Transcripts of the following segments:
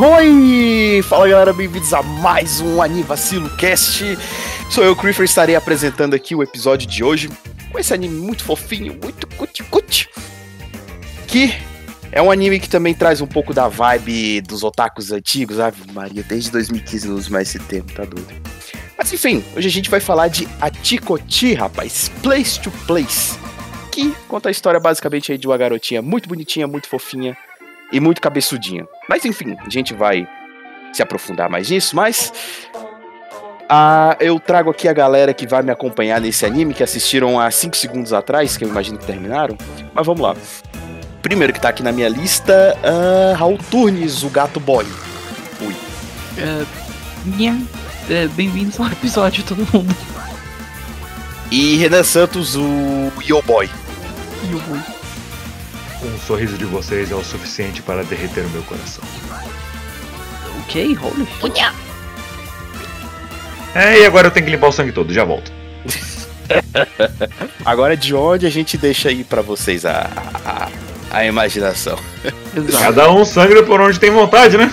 Oi, Fala galera, bem-vindos a mais um Anivacilo Cast. Sou eu, Creeper, estarei apresentando aqui o episódio de hoje com esse anime muito fofinho, muito cuti-cuti. Que é um anime que também traz um pouco da vibe dos otakus antigos. Ave Maria, desde 2015 não uso mais esse termo, tá doido. Mas enfim, hoje a gente vai falar de Atikoti, rapaz. Place to Place. Que conta a história basicamente aí de uma garotinha muito bonitinha, muito fofinha, e muito cabeçudinha. Mas enfim, a gente vai se aprofundar mais nisso, mas ah, eu trago aqui a galera que vai me acompanhar nesse anime, que assistiram há 5 segundos atrás, que eu imagino que terminaram. Mas vamos lá. Primeiro que tá aqui na minha lista, uh, Raul Turnes, o gato boy. Ui. É, nha, é, Bem-vindos ao episódio, todo mundo. E Renan Santos, o Yo Boy. Eu vou. Um sorriso de vocês é o suficiente para derreter o meu coração. Ok, holy shit. É, e agora eu tenho que limpar o sangue todo, já volto. Agora de onde a gente deixa aí pra vocês a, a, a imaginação? Exato. Cada um sangra por onde tem vontade, né?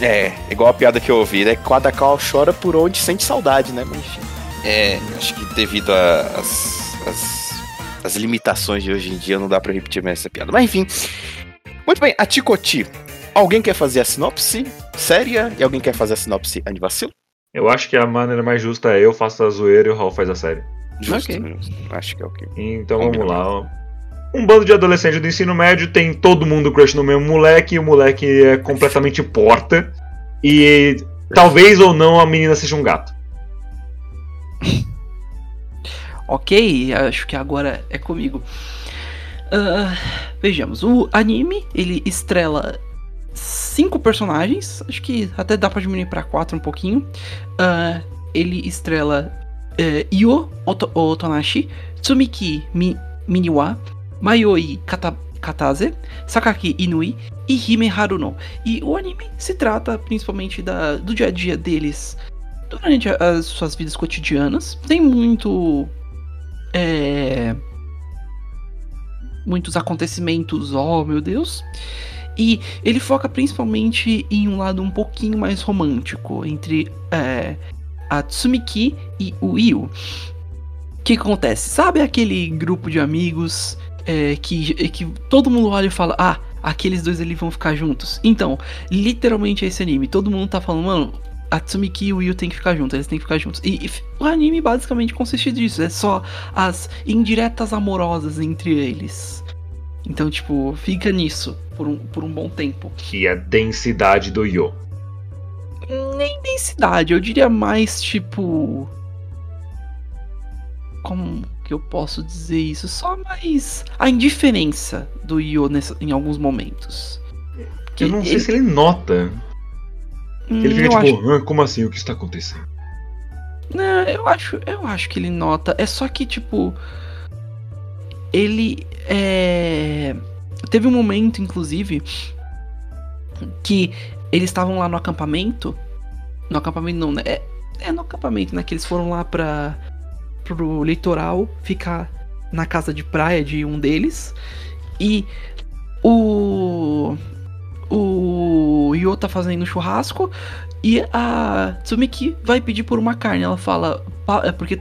É, igual a piada que eu ouvi, né? Cada qual chora por onde sente saudade, né? Mas enfim. É, acho que devido às as, limitações de hoje em dia não dá pra repetir mais essa piada. Mas enfim. Muito bem, a Ticoti. Alguém quer fazer a sinopse séria e alguém quer fazer a sinopse anivacilo? Eu acho que a maneira mais justa é eu faço a zoeira e o Raul faz a série. Justo, Ok. né? Acho que é o que. Então vamos lá. Um bando de adolescentes do ensino médio tem todo mundo crush no mesmo moleque, e o moleque é completamente porta. E talvez ou não a menina seja um gato. Ok, acho que agora é comigo. Ah, vejamos, o anime ele estrela cinco personagens, acho que até dá pra diminuir pra quatro um pouquinho. Ah, ele estrela eh, Io Oto- Otonashi, Tsumiki Mi- Miniwa, Mayoi Kata- Katase, Sakaki Inui e Hime Haruno. E o anime se trata principalmente da, do dia a dia deles durante as suas vidas cotidianas. Tem muito. É, muitos acontecimentos, oh meu Deus. E ele foca principalmente em um lado um pouquinho mais romântico entre é, a Tsumiki e o Io. O que acontece? Sabe aquele grupo de amigos é, que, que todo mundo olha e fala: Ah, aqueles dois ali vão ficar juntos? Então, literalmente é esse anime. Todo mundo tá falando, mano, a Tsumiki e o Io tem que ficar juntos, eles têm que ficar juntos. E, e o anime basicamente consiste disso, é só as indiretas amorosas entre eles. Então, tipo, fica nisso por um, por um bom tempo. Que é a densidade do Yo. Nem densidade, eu diria mais tipo. Como que eu posso dizer isso? Só mais a indiferença do Io nessa- em alguns momentos. Que Eu não sei ele- se ele nota. Ele fica eu tipo, acho- "Ah, como assim? O que está acontecendo? Não, eu acho, eu acho que ele nota. É só que, tipo. Ele é. Teve um momento, inclusive, que eles estavam lá no acampamento. No acampamento não, né? É, é no acampamento, né? Que eles foram lá pra. pro litoral ficar na casa de praia de um deles. E o. O Yo tá fazendo churrasco e a Tsumiki vai pedir por uma carne. Ela fala. "Pa- é Porque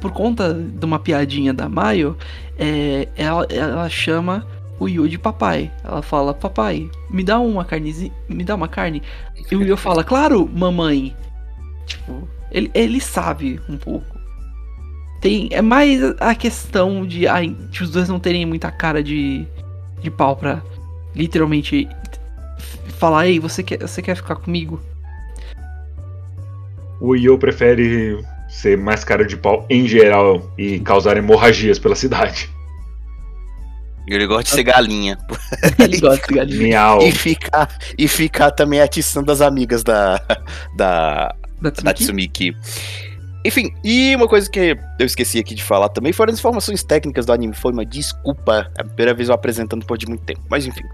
por conta de uma piadinha da Mayo, é, ela, ela chama o Yu de papai. Ela fala: Papai, me dá uma carnezinha. Me dá uma carne. E o Yu fala: Claro, mamãe. Tipo, ele, ele sabe um pouco. Tem, é mais a questão de, de os dois não terem muita cara de, de pau pra literalmente falar: Ei, você quer, você quer ficar comigo? O Yo prefere ser mais cara de pau em geral e causar hemorragias pela cidade. Ele gosta de ser galinha. Ele gosta de galinha. Miau. E ficar, e ficar também atiçando as amigas da, da, Da da Tsumiki? Tsumiki. Enfim, e uma coisa que eu esqueci aqui de falar também foram as informações técnicas do anime. Foi uma desculpa, é a primeira vez eu apresentando por de muito tempo. Mas enfim.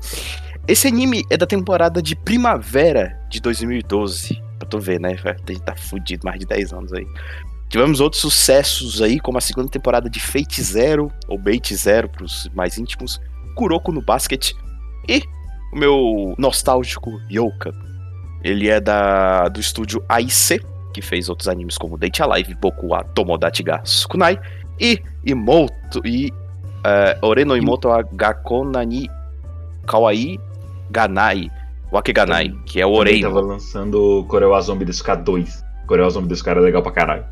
Esse anime é da temporada de primavera de 2012. Pra tu ver, né? A gente tá fudido mais de 10 anos aí. Tivemos outros sucessos aí, como a segunda temporada de Fate Zero, ou Bait Zero pros mais íntimos, Kuroko no Basket e o meu nostálgico Yoka. Ele é da do estúdio AIC, que fez outros animes como Date Alive, Boku wa Tomodachi ga Sukunai e Imoto e eh, Ore Imoto wa Gakona ni Kawaii Ganai, Wakeganai, que é o Orei. tava lançando o Corel Zombie desse cara 2. Corel Zombie desse cara é legal pra caralho.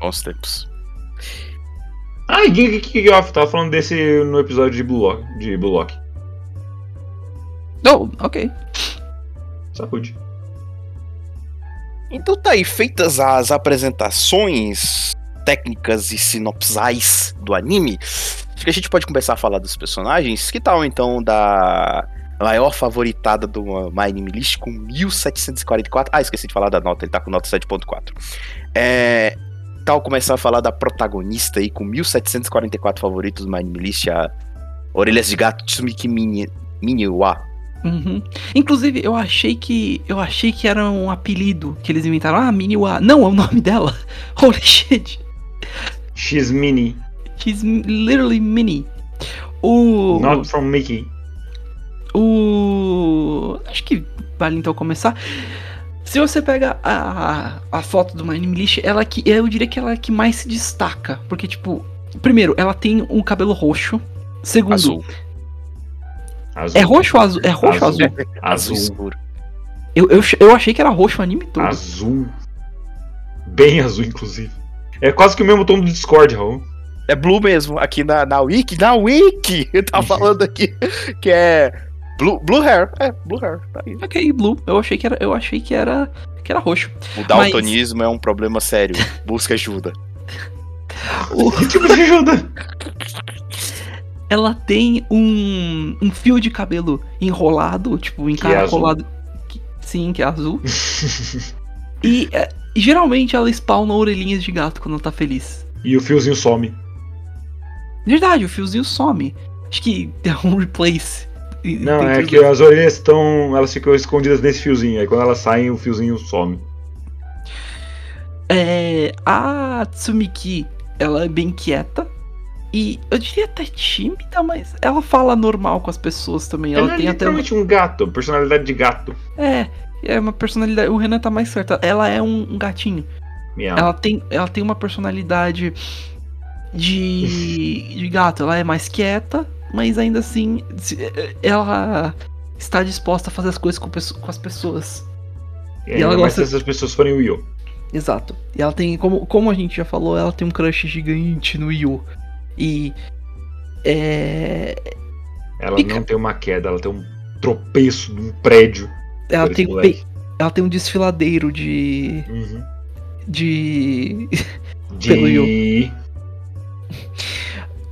Bons tempos. Ah, e Geek Off, tava falando desse no episódio de Blue Lock. De Blue Lock. Oh, ok. Saúde. Então tá aí, feitas as apresentações técnicas e sinopsais do anime, acho que a gente pode começar a falar dos personagens. Que tal então da maior favoritada do My Anime List com 1744? Ah, esqueci de falar da nota, ele tá com nota 7.4. É, tal começar a falar da protagonista aí com 1744 favoritos do My Anime List, a Orelhas de Gato Tsumiki Mini, Miniwa. Uhum. Inclusive, eu achei que. Eu achei que era um apelido que eles inventaram. Ah, Miniwa. Não, é o nome dela. Holy shit. X-Mini. She's literally mini. O. Not from Mickey. O. Acho que vale então começar. Se você pega a, a foto do My Anime List, ela que eu diria que ela é a que mais se destaca, porque tipo, primeiro, ela tem um cabelo roxo. Segundo, Azul. Azul. é roxo ou azul? É roxo ou azul? Azul. Eu, eu, eu achei que era roxo o anime todo. Azul. Bem azul, inclusive. É quase que o mesmo tom do Discord, Raul. É Blue mesmo, aqui na, na Wiki, na Wiki, tá falando aqui que é Blue, blue Hair, é, Blue Hair, tá aí. Ok, blue. Eu achei que era, eu achei que era, que era roxo. O daltonismo é um problema sério, busca ajuda. O- Que tipo de ajuda? ela tem um, um fio de cabelo enrolado, tipo, encaracolado. Que- sim, que é azul. e é, geralmente ela spawna orelhinhas de gato quando ela tá feliz. E o fiozinho some. Verdade, o fiozinho some. Acho que é um replace. Não, é que as orelhas estão. Elas ficam escondidas nesse fiozinho. Aí quando elas saem, o fiozinho some. É, a Tsumiki, ela é bem quieta. E eu diria até tímida, mas ela fala normal com as pessoas também. Ela, Ela é tem uma, literalmente um gato, personalidade de gato. É, é uma personalidade. O Renan tá mais certo. Ela é um, um gatinho. Miau. Ela tem, ela tem uma personalidade de, de gato. Ela é mais quieta, mas ainda assim se- ela está disposta a fazer as coisas com, com as pessoas. E e ela gosta- se essas pessoas forem o Yo. Exato. E ela tem, como, como a gente já falou, ela tem um crush gigante no Yu. E é, Ela Fica- não tem uma queda, ela tem um tropeço de um prédio. ela tem moleque. ela tem um desfiladeiro de Uhum. de De. Pelo Yo.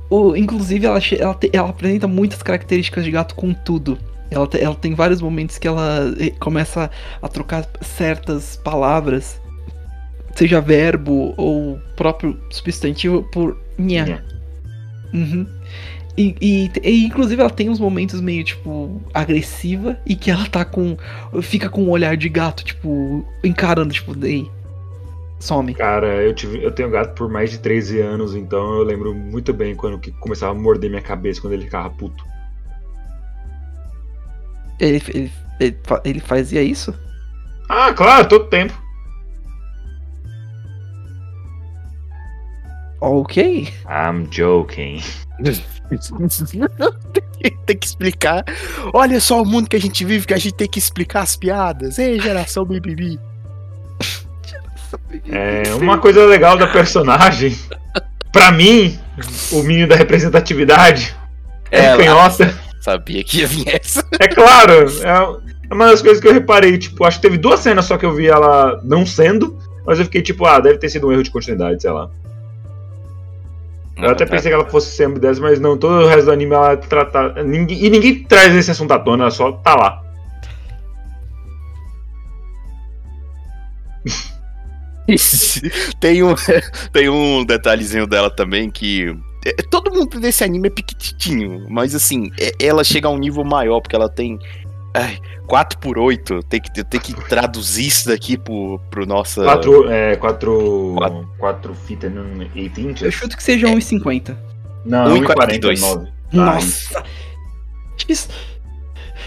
O, inclusive, ela, ela, te- ela apresenta muitas características de gato com tudo. Ela, te- ela tem vários momentos que ela eh, começa a trocar certas palavras, seja verbo ou próprio substantivo, por nha. Uhum. E, e- e, inclusive ela tem uns momentos meio, tipo, agressiva e que ela tá com. fica com um olhar de gato, tipo, encarando, tipo, daí. Some. Cara, eu, tive, eu tenho gato por mais de 13 anos, então eu lembro muito bem quando que começava a morder minha cabeça quando ele ficava puto. Ele, ele, ele, ele fazia isso? Ah, claro, todo tempo. Ok. I'm joking. tem que explicar. Olha só o mundo que a gente vive, que a gente tem que explicar as piadas. Ei, geração bibibi. É, uma coisa legal da personagem, pra mim, o menino da representatividade, é canhota. Sabia que ia vir essa. É claro, é é uma das coisas que eu reparei, tipo, acho que teve duas cenas só que eu vi ela não sendo, mas eu fiquei tipo, ah, deve ter sido um erro de continuidade, sei lá. Eu até pensei que ela fosse ser ambidestra, mas não, todo o resto do anime ela trata. Ninguém, e ninguém traz esse assunto à tona, ela só tá lá. tem, um, tem um detalhezinho dela também que. é, Todo mundo desse anime é piquititinho, mas assim, é- ela chega a um nível maior, porque ela tem. Ai, 4 por 8 tem que, tem que traduzir isso daqui pro, pro nossa. 4, é, 4, Quatro. 4 fita em 8 Eu chuto que seja 1,50. Não, 1,42. 1,49. Nossa! Isso.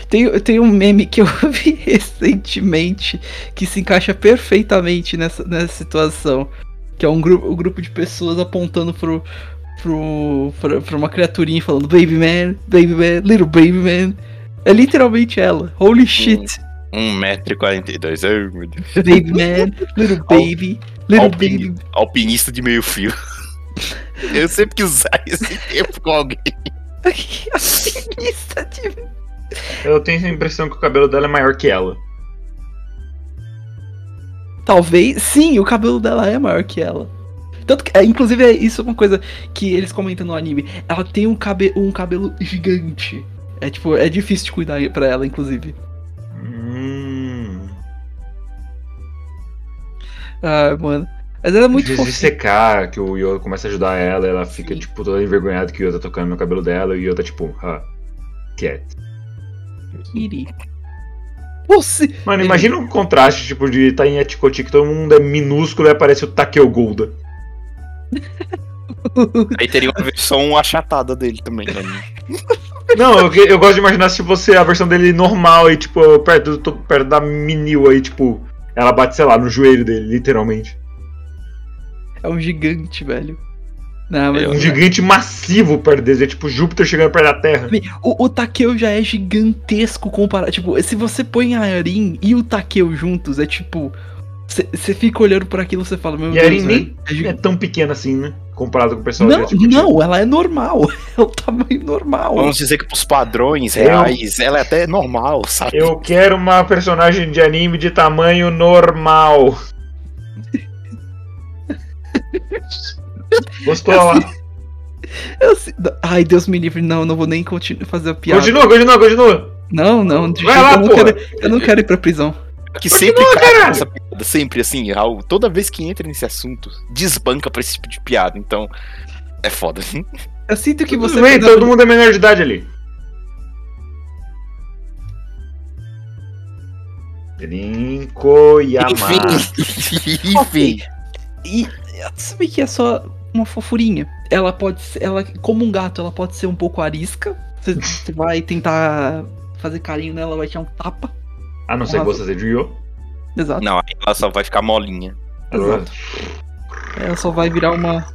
Tem, tem um meme que eu vi recentemente que se encaixa perfeitamente nessa, nessa situação. Que é um grupo, um grupo de pessoas apontando pro, pro, pra, pra uma criaturinha e falando Baby man, baby man, little baby man. É literalmente ela. Holy shit. 1,42m. Ai, meu Deus. Baby man, little baby, little Alpini- baby. Alpinista de meio fio. Eu sempre quis usar esse tempo com alguém. Alpinista de Eu tenho a impressão que o cabelo dela é maior que ela. Talvez, sim, o cabelo dela é maior que ela. Tanto que, é, inclusive, é isso é uma coisa que eles comentam no anime. Ela tem um, cabe, um cabelo gigante. É tipo, é difícil de cuidar pra ela, inclusive. Hum. Ah, mano. Mas ela é muito fofinha. de secar, que o Yoda começa a ajudar ela, ela fica, Sim. tipo, toda envergonhada que o Yoda tá tocando no cabelo dela, e o Yoda, tipo, ah, quiet. Kiri. Você. Mano, imagina um contraste, tipo, de tá em Etikoti que todo mundo é minúsculo e aparece o Takeo Golda. Aí teria uma versão achatada dele também. Né? Não, eu, eu gosto de imaginar se você a versão dele normal e, tipo, perto, do- perto da Minil aí, tipo, ela bate, sei lá, no joelho dele, literalmente. É um gigante, velho. Não, mas. É Um gigante massivo perto deles, é tipo Júpiter chegando perto da Terra. O, o Takeo já é gigantesco comparado. Tipo, se você põe a Arin e o Takeo juntos, é tipo. Você fica olhando por aquilo e você fala, meu E a Deus. Erin nem velho, é é tão pequena assim, né? Comparado com o pessoal Não, de Etikoti. não, ela é normal. É o tamanho normal. Vamos dizer que pros padrões Eu- reais, ela é até normal, sabe? Eu quero uma personagem de anime de tamanho normal. Gostou lá? Eu Ai, Deus me livre, não, não vou nem continuar fazer a piada. Continua, continua, continua. Não, não, de Vai jeito- lá, eu, não porra. quero, eu não quero ir pra prisão. Que sempre Continua, caralho. nessa piada, sempre assim, Raul, toda vez que entra nesse assunto, desbanca pra esse tipo de piada, então é foda. Eu sinto que Tudo você. bem, a- todo mundo é menor de idade ali. Rinko Yama. Enfim, enfim. E sabe que é só uma fofurinha. Ela pode ser. Ela, como um gato, ela pode ser um pouco arisca. Você, você vai tentar fazer carinho nela, vai te dar um tapa. A não ser que você seja o Yu. Exato. Não, aí ela só vai ficar molinha. Exato. Ela só vai virar uma.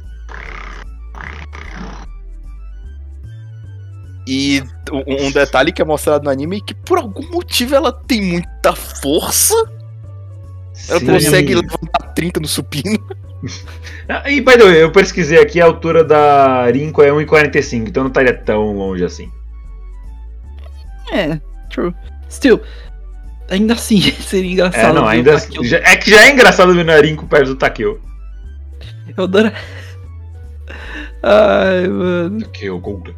E um um detalhe que é mostrado no anime é que por algum motivo ela tem muita força. Ela Sim. consegue levantar 30 no supino. Ah, E, by the way, eu pesquisei aqui, a altura da Rinko é 1,45, então não estaria tão longe assim. É, true. Still, ainda assim seria engraçado. É, não, ainda. Já- é que já é engraçado ver a Rinko perto do Takeo. Eu adoro. Ai, mano. Takeo Golda.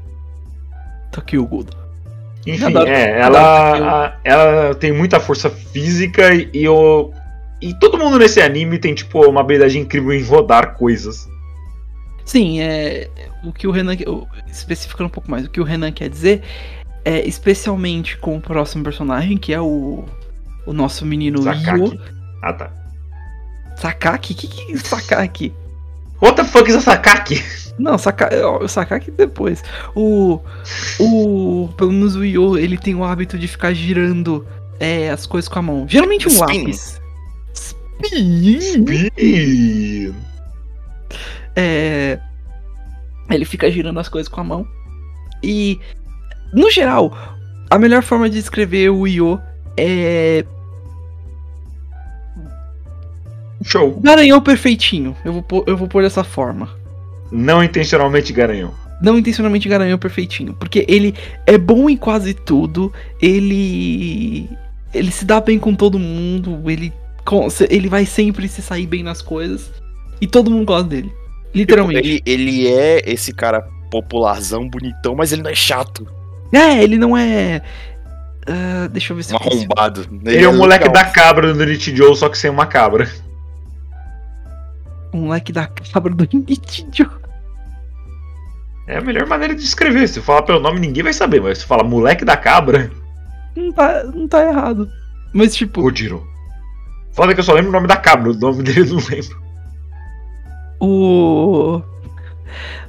Takeo Gold. Enfim, é, ela, a- ela tem muita força física e, e o. E todo mundo nesse anime tem, tipo, uma habilidade incrível em rodar coisas. Sim, é. O que o Renan. Especificando um pouco mais, o que o Renan quer dizer é especialmente com o próximo personagem, que é o. O nosso menino Sakaki. Yu. Ah, tá. Sakaki? O que, que é Sakaki? What the fuck is a Sakaki? Não, Saka, ó, o Sakaki depois. O. O. Pelo menos o Yu, ele tem o hábito de ficar girando é, as coisas com a mão. Geralmente um Spin. lápis. Spin. É, ele fica girando as coisas com a mão. E, no geral, a melhor forma de descrever o Io é. Show. Garanhão perfeitinho. Eu vou, pôr, eu vou pôr dessa forma. Não intencionalmente garanhou. Não intencionalmente garanhão perfeitinho. Porque ele é bom em quase tudo. Ele. Ele se dá bem com todo mundo. Ele, ele vai sempre se sair bem nas coisas. E todo mundo gosta dele. Literalmente. Ele, ele é esse cara popularzão, bonitão, mas ele não é chato. É, ele não é. ah, deixa eu ver se Um eu consigo. arrombado. Ele é o moleque legal. da cabra do Nichijou, só que sem uma cabra. O moleque da cabra do Nitidio. É a melhor maneira de escrever. Se falar pelo nome, ninguém vai saber, mas se fala moleque da cabra, Não tá, não tá errado. Mas, tipo, Kojiro. Foda que eu só lembro o nome da cabra, o nome dele eu não lembro. o.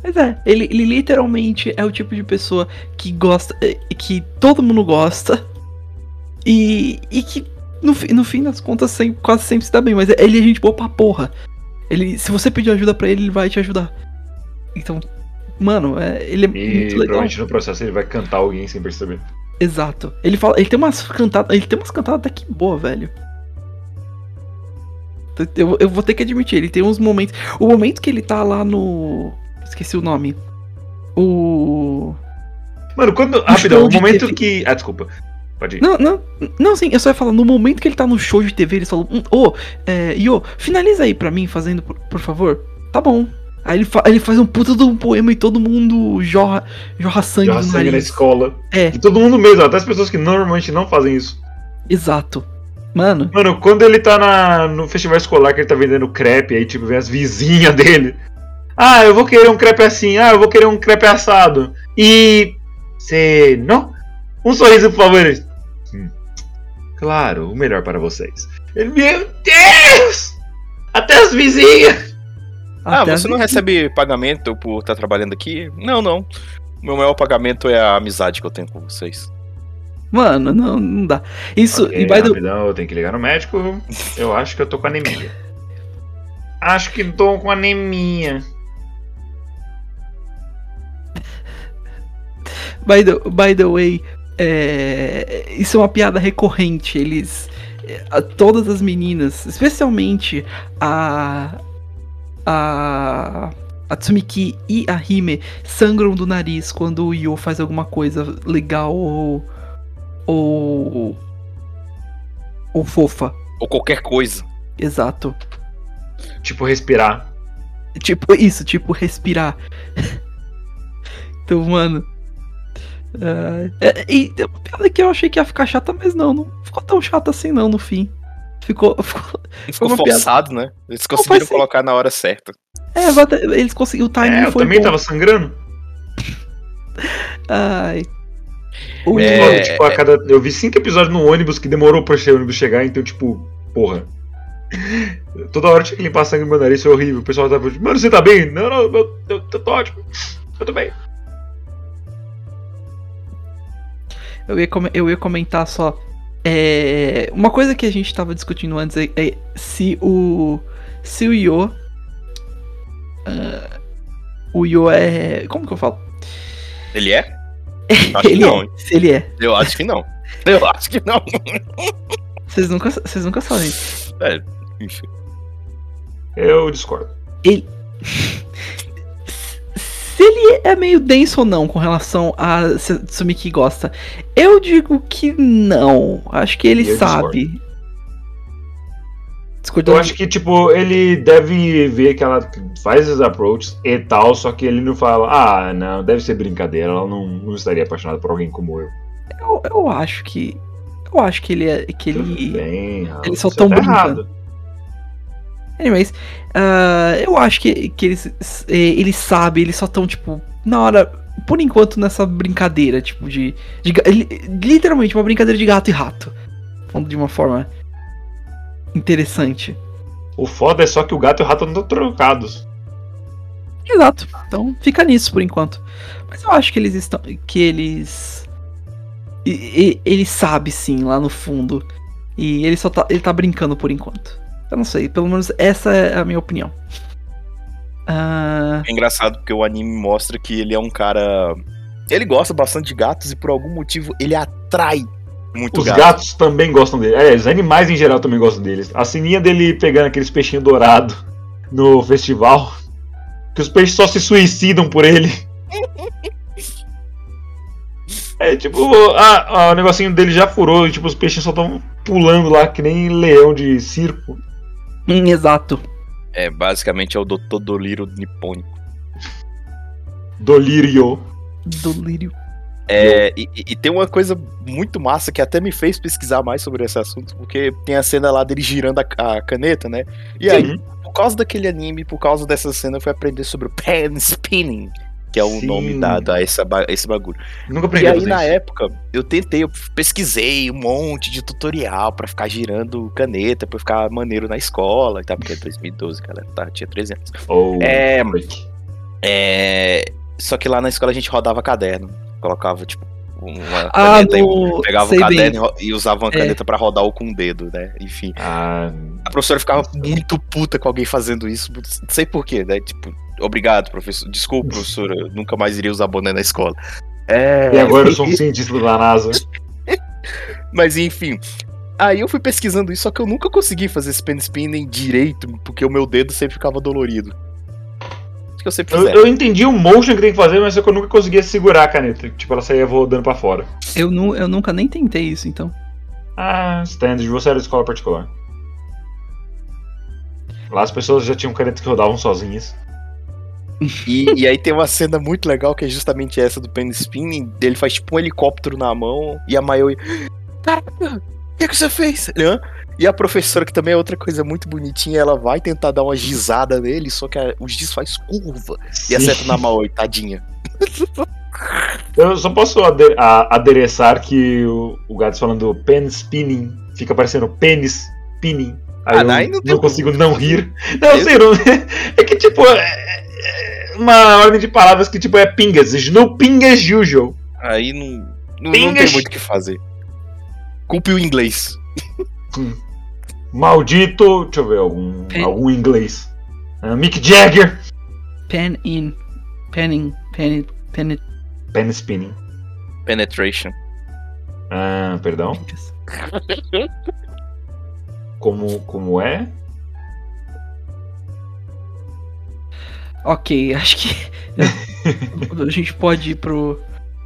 Mas é, ele, ele literalmente é o tipo de pessoa que gosta. eh, que todo mundo gosta. E, e que no, no fim das contas sempre, quase sempre se dá bem. Mas ele é gente boa pra porra. Ele, se você pedir ajuda pra ele, ele vai te ajudar. Então, mano, é, ele é E muito legal. provavelmente no processo ele vai cantar alguém sem perceber. Exato. Ele fala, ele tem umas cantadas, ele tem umas cantadas até que boa, velho. Eu, eu vou ter que admitir, ele tem uns momentos. O momento que ele tá lá no. Esqueci o nome. O. Mano, quando. Rapidão, o momento TV. que. Ah, desculpa. Pode ir. Não, não, não, sim, eu só ia falar, no momento que ele tá no show de TV, eles falam, hum, ô, é, Yo, finaliza aí pra mim, fazendo, por, por favor. Tá bom. Aí ele, fa- ele faz um puta de um poema e todo mundo jorra, jorra sangue Jorra no sangue na escola. É, E todo mundo mesmo, até as pessoas que normalmente não fazem isso. exato. Mano, Mano, quando ele tá na, no festival escolar que ele tá vendendo crepe, aí tipo, vem as vizinhas dele. Ah, eu vou querer um crepe assim, ah, eu vou querer um crepe assado. E. Cê. Não? Um sorriso, por favor. "Hum, claro, o melhor para vocês. Meu Deus! Até as vizinhas! Ah, até você não recebe pagamento por estar trabalhando aqui? Não, não. O meu maior pagamento é a amizade que eu tenho com vocês. Mano, não, não dá. Isso, Ok, e by the eu tenho que ligar no médico. Eu acho que eu tô com anemia. Acho que tô com anemia. By the, by the way, é, isso é uma piada recorrente. Eles. Todas as meninas, especialmente a. A. A Tsumiki e a Hime sangram do nariz quando o Yo faz alguma coisa legal ou. Ou. ou fofa. Ou qualquer coisa. Exato. Tipo, respirar. Tipo, isso, tipo, respirar. então, mano. ah, é, e tem uma piada que eu achei que ia ficar chata, mas não, não ficou tão chata assim não no fim. Ficou. ficou Ficou uma piada. forçado, né? Eles conseguiram sentido. colocar na hora certa. é, eles conseguiram. O timing É, eu foi também bom. tava sangrando. Ai. O É, tipo, a cada... Eu vi cinco episódios no ônibus que demorou pra esse ônibus chegar, então, tipo, porra. Toda hora tinha que limpar sangue no meu nariz, isso é horrível. O pessoal tava tipo, mano, você tá bem? Não, não, eu, eu, eu tô ótimo. Eu tô bem. Eu ia, eu ia comentar só. É, uma coisa que a gente tava discutindo antes é, é se o. Se o Yo. ah, o Yo é. Como que eu falo? Ele é? Acho que ele não, é. hein? Se ele é. Eu acho que não. Eu acho que não. Vocês nunca, vocês nunca sabem. É, enfim. Eu discordo. Ele. Se ele é meio denso ou não com relação a se Tsumiki gosta, eu digo que não. Acho que ele Eu sabe. Eu acho que, tipo, ele deve ver que ela faz os approaches e tal, só que ele não fala, ah, não, deve ser brincadeira, ela não, não estaria apaixonada por alguém como eu. Eu, eu acho que. Eu acho que ele é. Que ele. bem, Raul, eles só tão tá brincando. Anyways, ah, eu acho que, que eles, eh, eles sabem, eles só estão, tipo, na hora, por enquanto, nessa brincadeira, tipo, de, de Literalmente, uma brincadeira de gato e rato. Falando de uma forma interessante. O foda é só que o gato e o rato não estão trocados. Exato. Então, fica nisso por enquanto. Mas eu acho que eles estão. Que eles. e- e- Ele sabe sim, lá no fundo. E ele só tá. Ele tá brincando por enquanto. Eu não sei, pelo menos essa é a minha opinião. Ah. É engraçado porque o anime mostra que ele é um cara. Ele gosta bastante de gatos e por algum motivo ele atrai muito Os gato. gatos também gostam dele. É, os animais em geral também gostam deles. A sininha dele pegando aqueles peixinhos dourados no festival. Que os peixes só se suicidam por ele. É tipo, ah, ah, o negocinho dele já furou e tipo, os peixes só estão pulando lá que nem leão de circo. Hum, exato. É, basicamente é o Dr. Doliro nipônico. Dolírio. Dolírio. É, e, e- e tem uma coisa muito massa que até me fez pesquisar mais sobre esse assunto, porque tem a cena lá dele girando a, a caneta, né? E aí, Sim. por causa daquele anime, por causa dessa cena, eu fui aprender sobre o pen spinning, que é o Sim. nome dado a essa, ba- esse bagulho. Nunca E aprendi a aí, na isso. época, eu tentei, eu pesquisei um monte de tutorial pra ficar girando caneta, pra ficar maneiro na escola, tá? Porque é 2012, galera, tá? Tinha 13 anos. Ou- É, é... Só que lá na escola a gente rodava caderno. Colocava, tipo, uma Ah, caneta e no... pegava sei caderno e e usava uma É. caneta pra rodar o com o dedo, né? Enfim. Ah, A professora ficava muito puta com alguém fazendo isso. Não sei porquê, né? Tipo, obrigado, professor. Desculpa, professora. eu nunca mais iria usar boné na escola. É. e agora eu sou um cientista da NASA. Mas enfim. Aí eu fui pesquisando isso, só que eu nunca consegui fazer esse pen spinning direito, porque o meu dedo sempre ficava dolorido. Que eu sempre Eu, fiz. eu entendi o motion que tem que fazer, mas só que eu nunca conseguia segurar a caneta. Tipo, ela saía rodando pra fora. Eu, nu, eu nunca nem tentei isso, então. Ah, standard, você era de escola particular. Lá as pessoas já tinham canetas que rodavam sozinhas. E, e aí tem uma cena muito legal que é justamente essa do pen spinning. Ele faz tipo um helicóptero na mão e a Mayoi. Caraca, o que, que você fez? Ele, "Hã?" E a professora, que também é outra coisa muito bonitinha, ela vai tentar dar uma gizada nele, só que a- o giz faz curva e acerta na Maoi, tadinha. Eu só posso ade- a- adereçar que o, o Gats falando pen spinning fica parecendo pênis spinning. Aí Ah, eu não, não consigo não rir. Não, Eu- sei, não, é que tipo, é, é uma ordem de palavras que tipo é pingas. No pingas usual. Aí não, não, não tem muito o que fazer. Culpe o inglês. Maldito. Deixa eu ver algum, Pen- algum inglês. Ah, Mick Jagger. Pen in. Penning. Pen. Pen. Pen spinning. Penetration. Ah, perdão. Como, como é? Ok, acho que. a gente pode ir pro.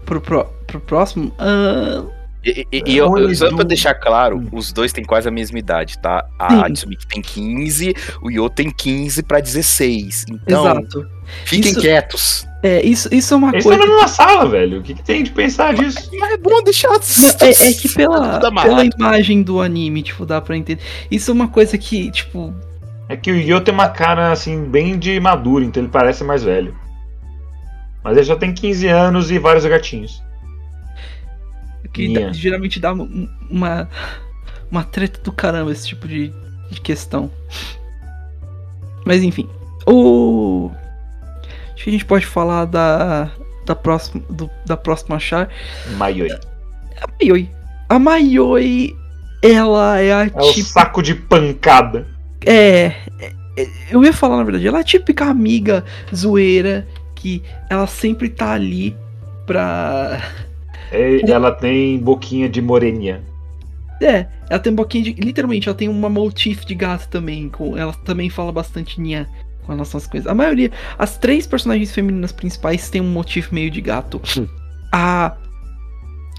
pro, pro, pro próximo. Ah, E, e- e eu, eu- só pra deixar claro, Hum. os dois têm quase a mesma idade, tá? A. Tsumiki tem 15, o Yo tem 15 pra 16. Então, exato. fiquem Isso- quietos. É, isso, isso é uma Eles estão coisa. na mesma sala, velho. O que, que tem de pensar disso? Mas é bom deixar. Não, é, é que pela, pela imagem do anime, tipo, dá pra entender. Isso é uma coisa que, tipo. É que o Yo tem uma cara, assim, bem de maduro, então ele parece mais velho. Mas ele já tem 15 anos e vários gatinhos. Que dá- geralmente dá um- uma. Uma treta do caramba esse tipo de, de questão. Mas enfim. O. Acho que a gente pode falar da. Da próxima. do- da próxima char. Maioi. A Mayoi. A Mayoi. Ela é a É o tipo. saco de pancada. É, é, é, Eu ia falar, na verdade, ela é a típica amiga zoeira que ela sempre tá ali pra. É, ela tem boquinha de moreninha. É, ela tem um pouquinho de. Literalmente, ela tem uma motif de gato também. Com, ela também fala bastante nha com relação às coisas. A maioria. As três personagens femininas principais têm um motif meio de gato. A.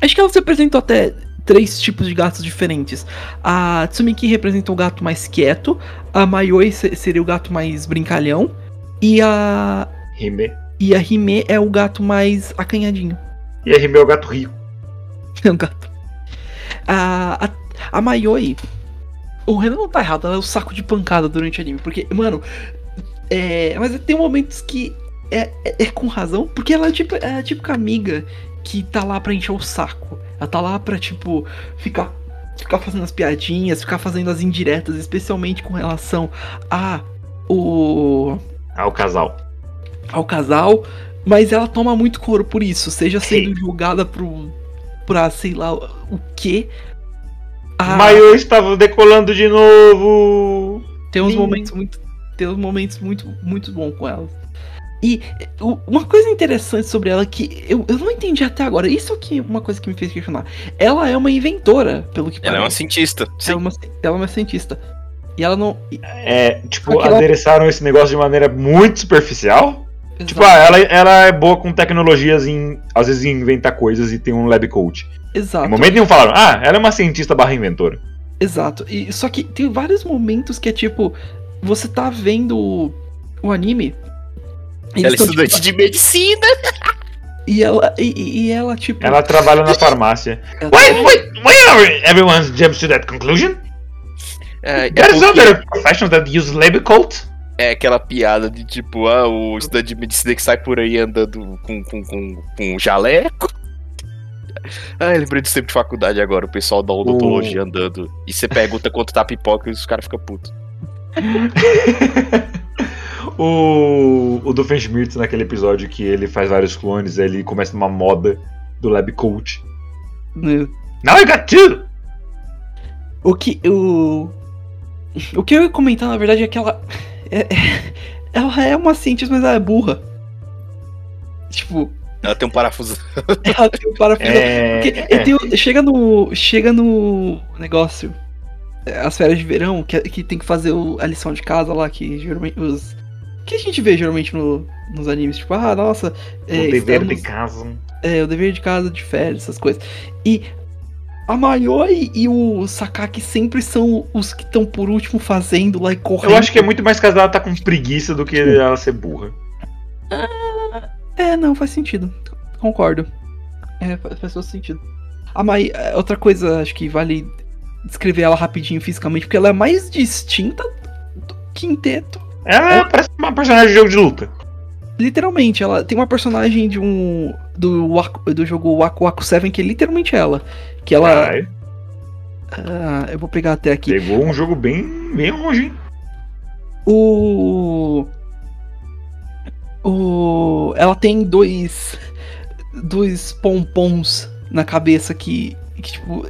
Acho que ela se apresentou até três tipos de gatos diferentes. A Tsumiki representa o gato mais quieto. A Mayoi se- seria o gato mais brincalhão. E a. Rime. E a Hime é o gato mais acanhadinho. E a Rime é o gato rico. É um gato. A, a, a Mayoi. O Renan não tá errado, ela é o saco de pancada durante o anime. Porque, mano. É, mas tem momentos que é, é, é com razão, porque ela é, tipo, é a típica amiga que tá lá pra encher o saco. Ela tá lá pra, tipo, ficar, ficar fazendo as piadinhas, ficar fazendo as indiretas, especialmente com relação a o Ah, o casal. ao casal, mas ela toma muito couro por isso, seja sendo julgada pro, pra sei lá o que. Ah, Maior estava decolando de novo. tem uns Sim. momentos muito. Tem uns momentos muito, muito bons com ela. E uma coisa interessante sobre ela que eu, eu não entendi até agora, isso aqui é uma coisa que me fez questionar. Ela é uma inventora, pelo que Ela é uma parece. cientista. Ela é Sim. uma, ela é uma cientista. E ela não. É, tipo, Aquela- adereçaram esse negócio de maneira muito superficial. Tipo, Exato, ah, ela, ela é boa com tecnologias em. Às vezes em inventar coisas e tem um lab coach. exato. Em momento nenhum falaram, ah, ela é uma cientista barra inventora. Exato. E, só que tem vários momentos que é tipo. Você tá vendo o, o anime. Ela é estudante de medicina. E ela, e, e ela tipo. Ela trabalha na farmácia. Wait, wait, why everyone jumps to that conclusion? É, é, There's porque other professionals that use lab coat. É aquela piada de tipo, ah, o estudante de medicina que sai por aí andando com, com, com, com jaleco. Ah, eu lembrei de tempo de faculdade agora, o pessoal da odontologia andando. E você pergunta quanto tá a pipoca e os caras ficam putos. o, o Doofenshmirtz naquele episódio que ele faz vários clones, ele começa numa moda do lab coat. né? Now I got two! O que. O. O que eu ia comentar, na verdade, é que ela. É- é- ela é uma cientista, mas ela é burra. Tipo, Ela tem um parafuso. ela tem um parafuso. É, Porque é. tem o- chega no. Chega no negócio. é, As férias de verão, que, que tem que fazer o- a lição de casa lá, que geralmente os. Que a gente vê geralmente no- nos animes, tipo, ah, nossa, é, o dever de estamos- casa. é, o dever de casa de férias, essas coisas. E a Mayoi e o Sakaki sempre são os que estão por último fazendo lá e correndo. Eu acho que é muito mais caso dela tá com preguiça do que ela ser burra. É, não, faz sentido. Concordo. É, faz, todo sentido. A Mai, é, outra coisa, acho que vale descrever ela rapidinho fisicamente, porque ela é mais distinta do quinteto. Ela É. parece uma personagem de jogo de luta. Literalmente, ela tem uma personagem de um. do, do jogo Waku Waku 7 que é literalmente ela. Que ela. Ah, eu vou pegar até aqui. pegou um jogo bem, bem longe, hein? O. O. Ela tem dois. Dois pompons na cabeça que. que tipo.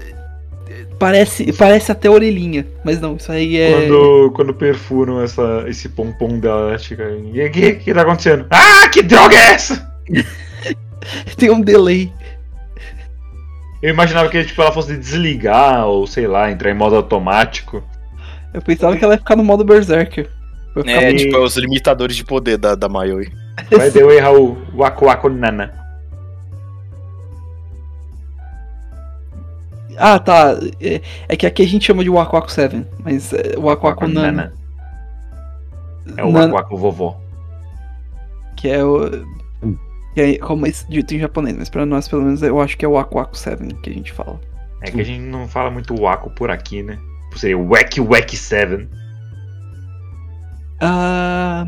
Parece, parece até orelhinha, mas não, isso aí é. Quando, quando perfuram essa, esse pompom dela, ela fica. O que, que tá acontecendo? Ah, que droga é essa? Tem um delay. Eu imaginava que tipo, ela fosse desligar, ou sei lá, entrar em modo automático. Eu pensava que ela ia ficar no modo Berserker. É, E- tipo, é os limitadores de poder da, da Mayoi. Vai deu errar o Waku Waku Nana. Ah, tá. É, é que aqui a gente chama de Waku Waku 7, mas é, o Waku Waku Nana, É o. Waku Waku vovó. que é o. Que é como é dito em japonês, mas pra nós, pelo menos, eu acho que é o Waku Waku 7 que a gente fala. É que a gente não fala muito Waku por aqui, né? Seria Wacky Wacky 7. Ah,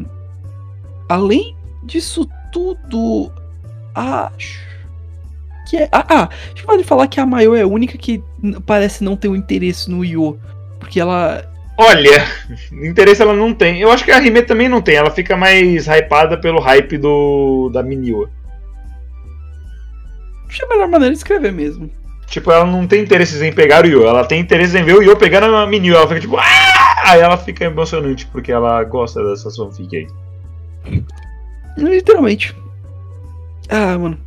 além disso tudo, acho que é. Ah, ah, a gente pode falar que a Mayo é a única que parece não ter o interesse no Yo. Porque ela. Olha, interesse ela não tem. Eu acho que a Rime também não tem. Ela fica mais hypada pelo hype do da Miniwa. Acho que é a melhor maneira de escrever mesmo. Tipo, ela não tem interesse em pegar o Yo. Ela tem interesse em ver o Yo pegando a Miniwa. Ela fica tipo, ah! Aí ela fica emocionante porque ela gosta dessa fanfic aí. Literalmente. Ah, mano.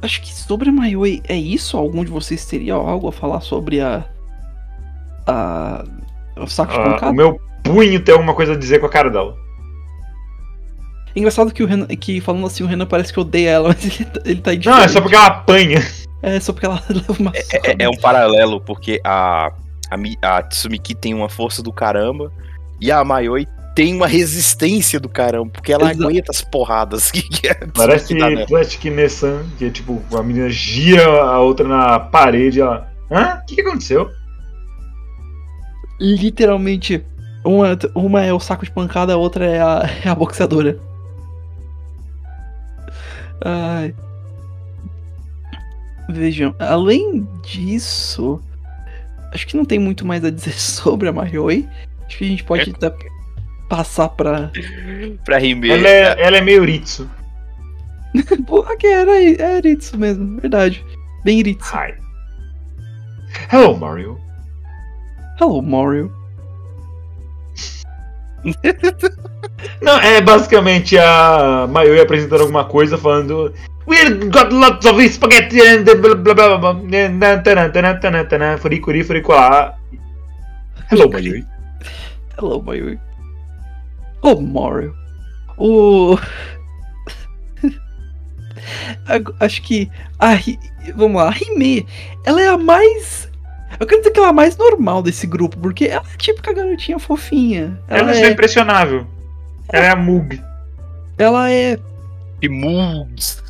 Acho que sobre a Mayoi é isso? Algum de vocês teria algo a falar sobre a. A. O saco de Ah, pancada? o meu punho tem alguma coisa a dizer com a cara dela. Engraçado que o Renan. Que falando assim, o Renan parece que odeia ela, mas ele tá, ele tá Não, é indiferente. só porque ela apanha. É só porque ela leva uma É, surra. é um paralelo, porque a, a, a Tsumiki tem uma força do caramba e a Mayoi tem uma resistência do caramba, porque ela Exato. aguenta as porradas que, que Parece nela. Plastic Nessan, que é tipo, a menina gira a outra na parede, ela. Hã? O que, que aconteceu? Literalmente. Uma, uma é o saco de pancada, a outra é a, é a boxeadora. Ai. Vejam, além disso, acho que não tem muito mais a dizer sobre a Mayoi. Acho que a gente pode até passar pra. Pra Rime. Ela é, ela é meio Ritsu. Porra, que era, era isso mesmo, verdade. Bem Ritsu. Hi. Hello, Mario. Hello, Mario. Não, é basicamente a Mayoi apresentando alguma coisa falando. We got lots of spaghetti and blah blah blah blah. Furicolá. Hello, Mayoi. Hello, Mario. Oh, Mario. O. Acho que. A Vamos lá, a Rime, ela é a mais. Eu quero dizer que ela é a mais normal desse grupo, porque ela é típica garotinha fofinha. Ela Ela é é. impressionável. Ela é a Mug. Ela é. E Mugs.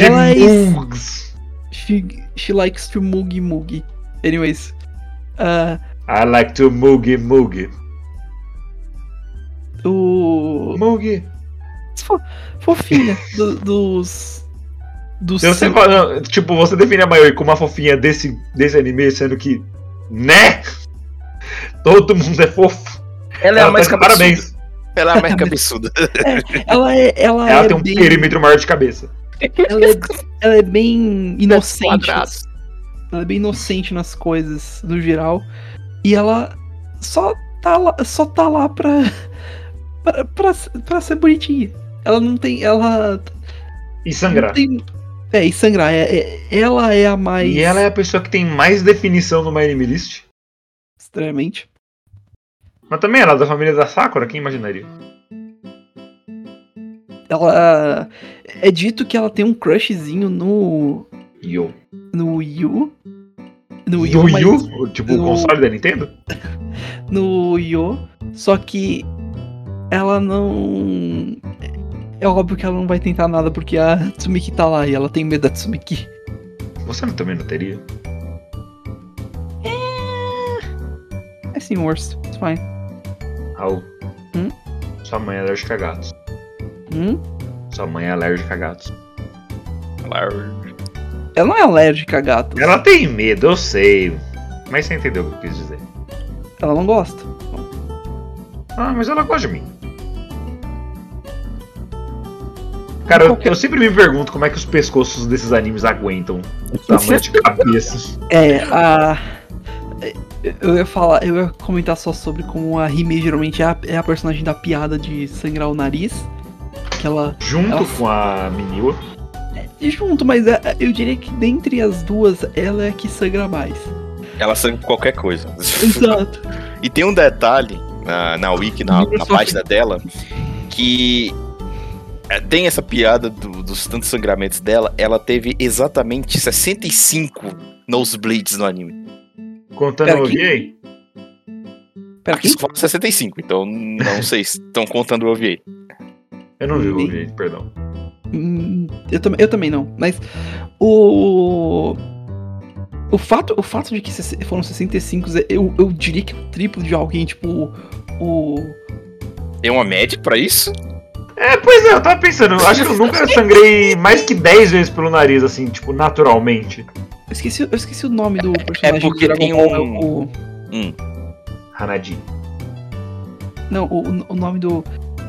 Ela é Chimugs. She, she likes to mugi mugi. Anyways. ah, I like to moogie moogie. o. Moogie. fo- Fofinha do- dos. Dos. Se você fala, não, tipo, você define a Mayoi como uma fofinha desse, desse anime, sendo que. Né? Todo mundo é fofo. Ela é a Ela mais tá cabeçuda. parabéns. Ela é a mais cabeçuda. Ela é. Ela, Ela é tem um bem, perímetro maior de cabeça. ela, é, ela é bem inocente. quadrado. Ela é bem inocente nas coisas, no geral. E ela só tá lá, só tá lá pra, pra, pra, pra ser bonitinha. Ela não tem. Ela. E Não sangrar. tem, é, e sangrar. É, é- ela é a mais. E ela é a pessoa que tem mais definição no My Anime List. Estranhamente. Mas também ela é da família da Sakura, quem imaginaria? Ela. É dito que ela tem um crushzinho no. Yo. No Yu. No Yu, mas- Yu? Tipo, o no- console da Nintendo? no Yo, só que ela não. É óbvio que ela não vai tentar nada porque a Tsumiki tá lá e ela tem medo da Tsumiki. Você não- também não teria? É sim, worst. It's fine. Raul. Hum? Sua mãe é alérgica a gatos. Hum? Sua mãe é alérgica a gatos. Ela não é alérgica a gatos. Ela tem medo, eu sei. Mas você entendeu o que eu quis dizer. Ela não gosta. Ah, mas ela gosta de mim. Cara, eu, Qualquer- eu sempre me pergunto como é que os pescoços desses animes aguentam o tamanho de cabeça. É, a. Eu ia falar, eu ia comentar só sobre como a Rime geralmente é a, é a personagem da piada de sangrar o nariz. Que ela. Junto Ela- com a Miniwa. E junto, mas é- eu diria que dentre as duas, ela é a que sangra mais. Ela sangra qualquer coisa. Exato. E tem um detalhe na, na wiki, na, na página dela, que é, tem essa piada do- dos tantos sangramentos dela. Ela teve exatamente 65 nosebleeds no anime. Contando Pera, o que- OVA? Pera, Aqui só fala 65, então não sei se estão contando o OVA. Eu não vi o OVA, perdão. Hum, Eu, tam- eu também não, mas o. O fato, o fato de que foram 65, eu, eu diria que é o triplo de alguém, tipo, o. Tem uma média pra isso? É, pois é, eu tava pensando, acho que eu nunca sangrei mais que 10 vezes pelo nariz, assim, tipo, naturalmente. Eu esqueci, eu esqueci o nome do personagem porque do Dragon tem Ball, é um- o- Hanadi. Não, o, o nome do.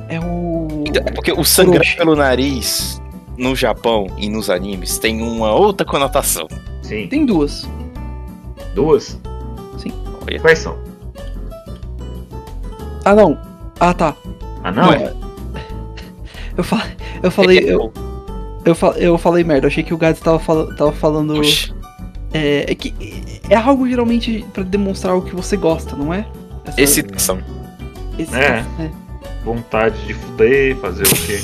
É o. Então, é porque o sangrar Kuroshi. pelo nariz no Japão e nos animes tem uma outra conotação. Sim. Tem duas. Duas? Olha. Quais são? Ah, não. Ah, tá. Ah, não? é. Eu, fa eu falei. Eu, eu, fa eu falei merda, achei que o Gads tava, fala tava falando. Oxi. É, é que é algo geralmente pra demonstrar o que você gosta, não é? Essa- Excitação. esse- É. é. Vontade de fuder, fazer o quê?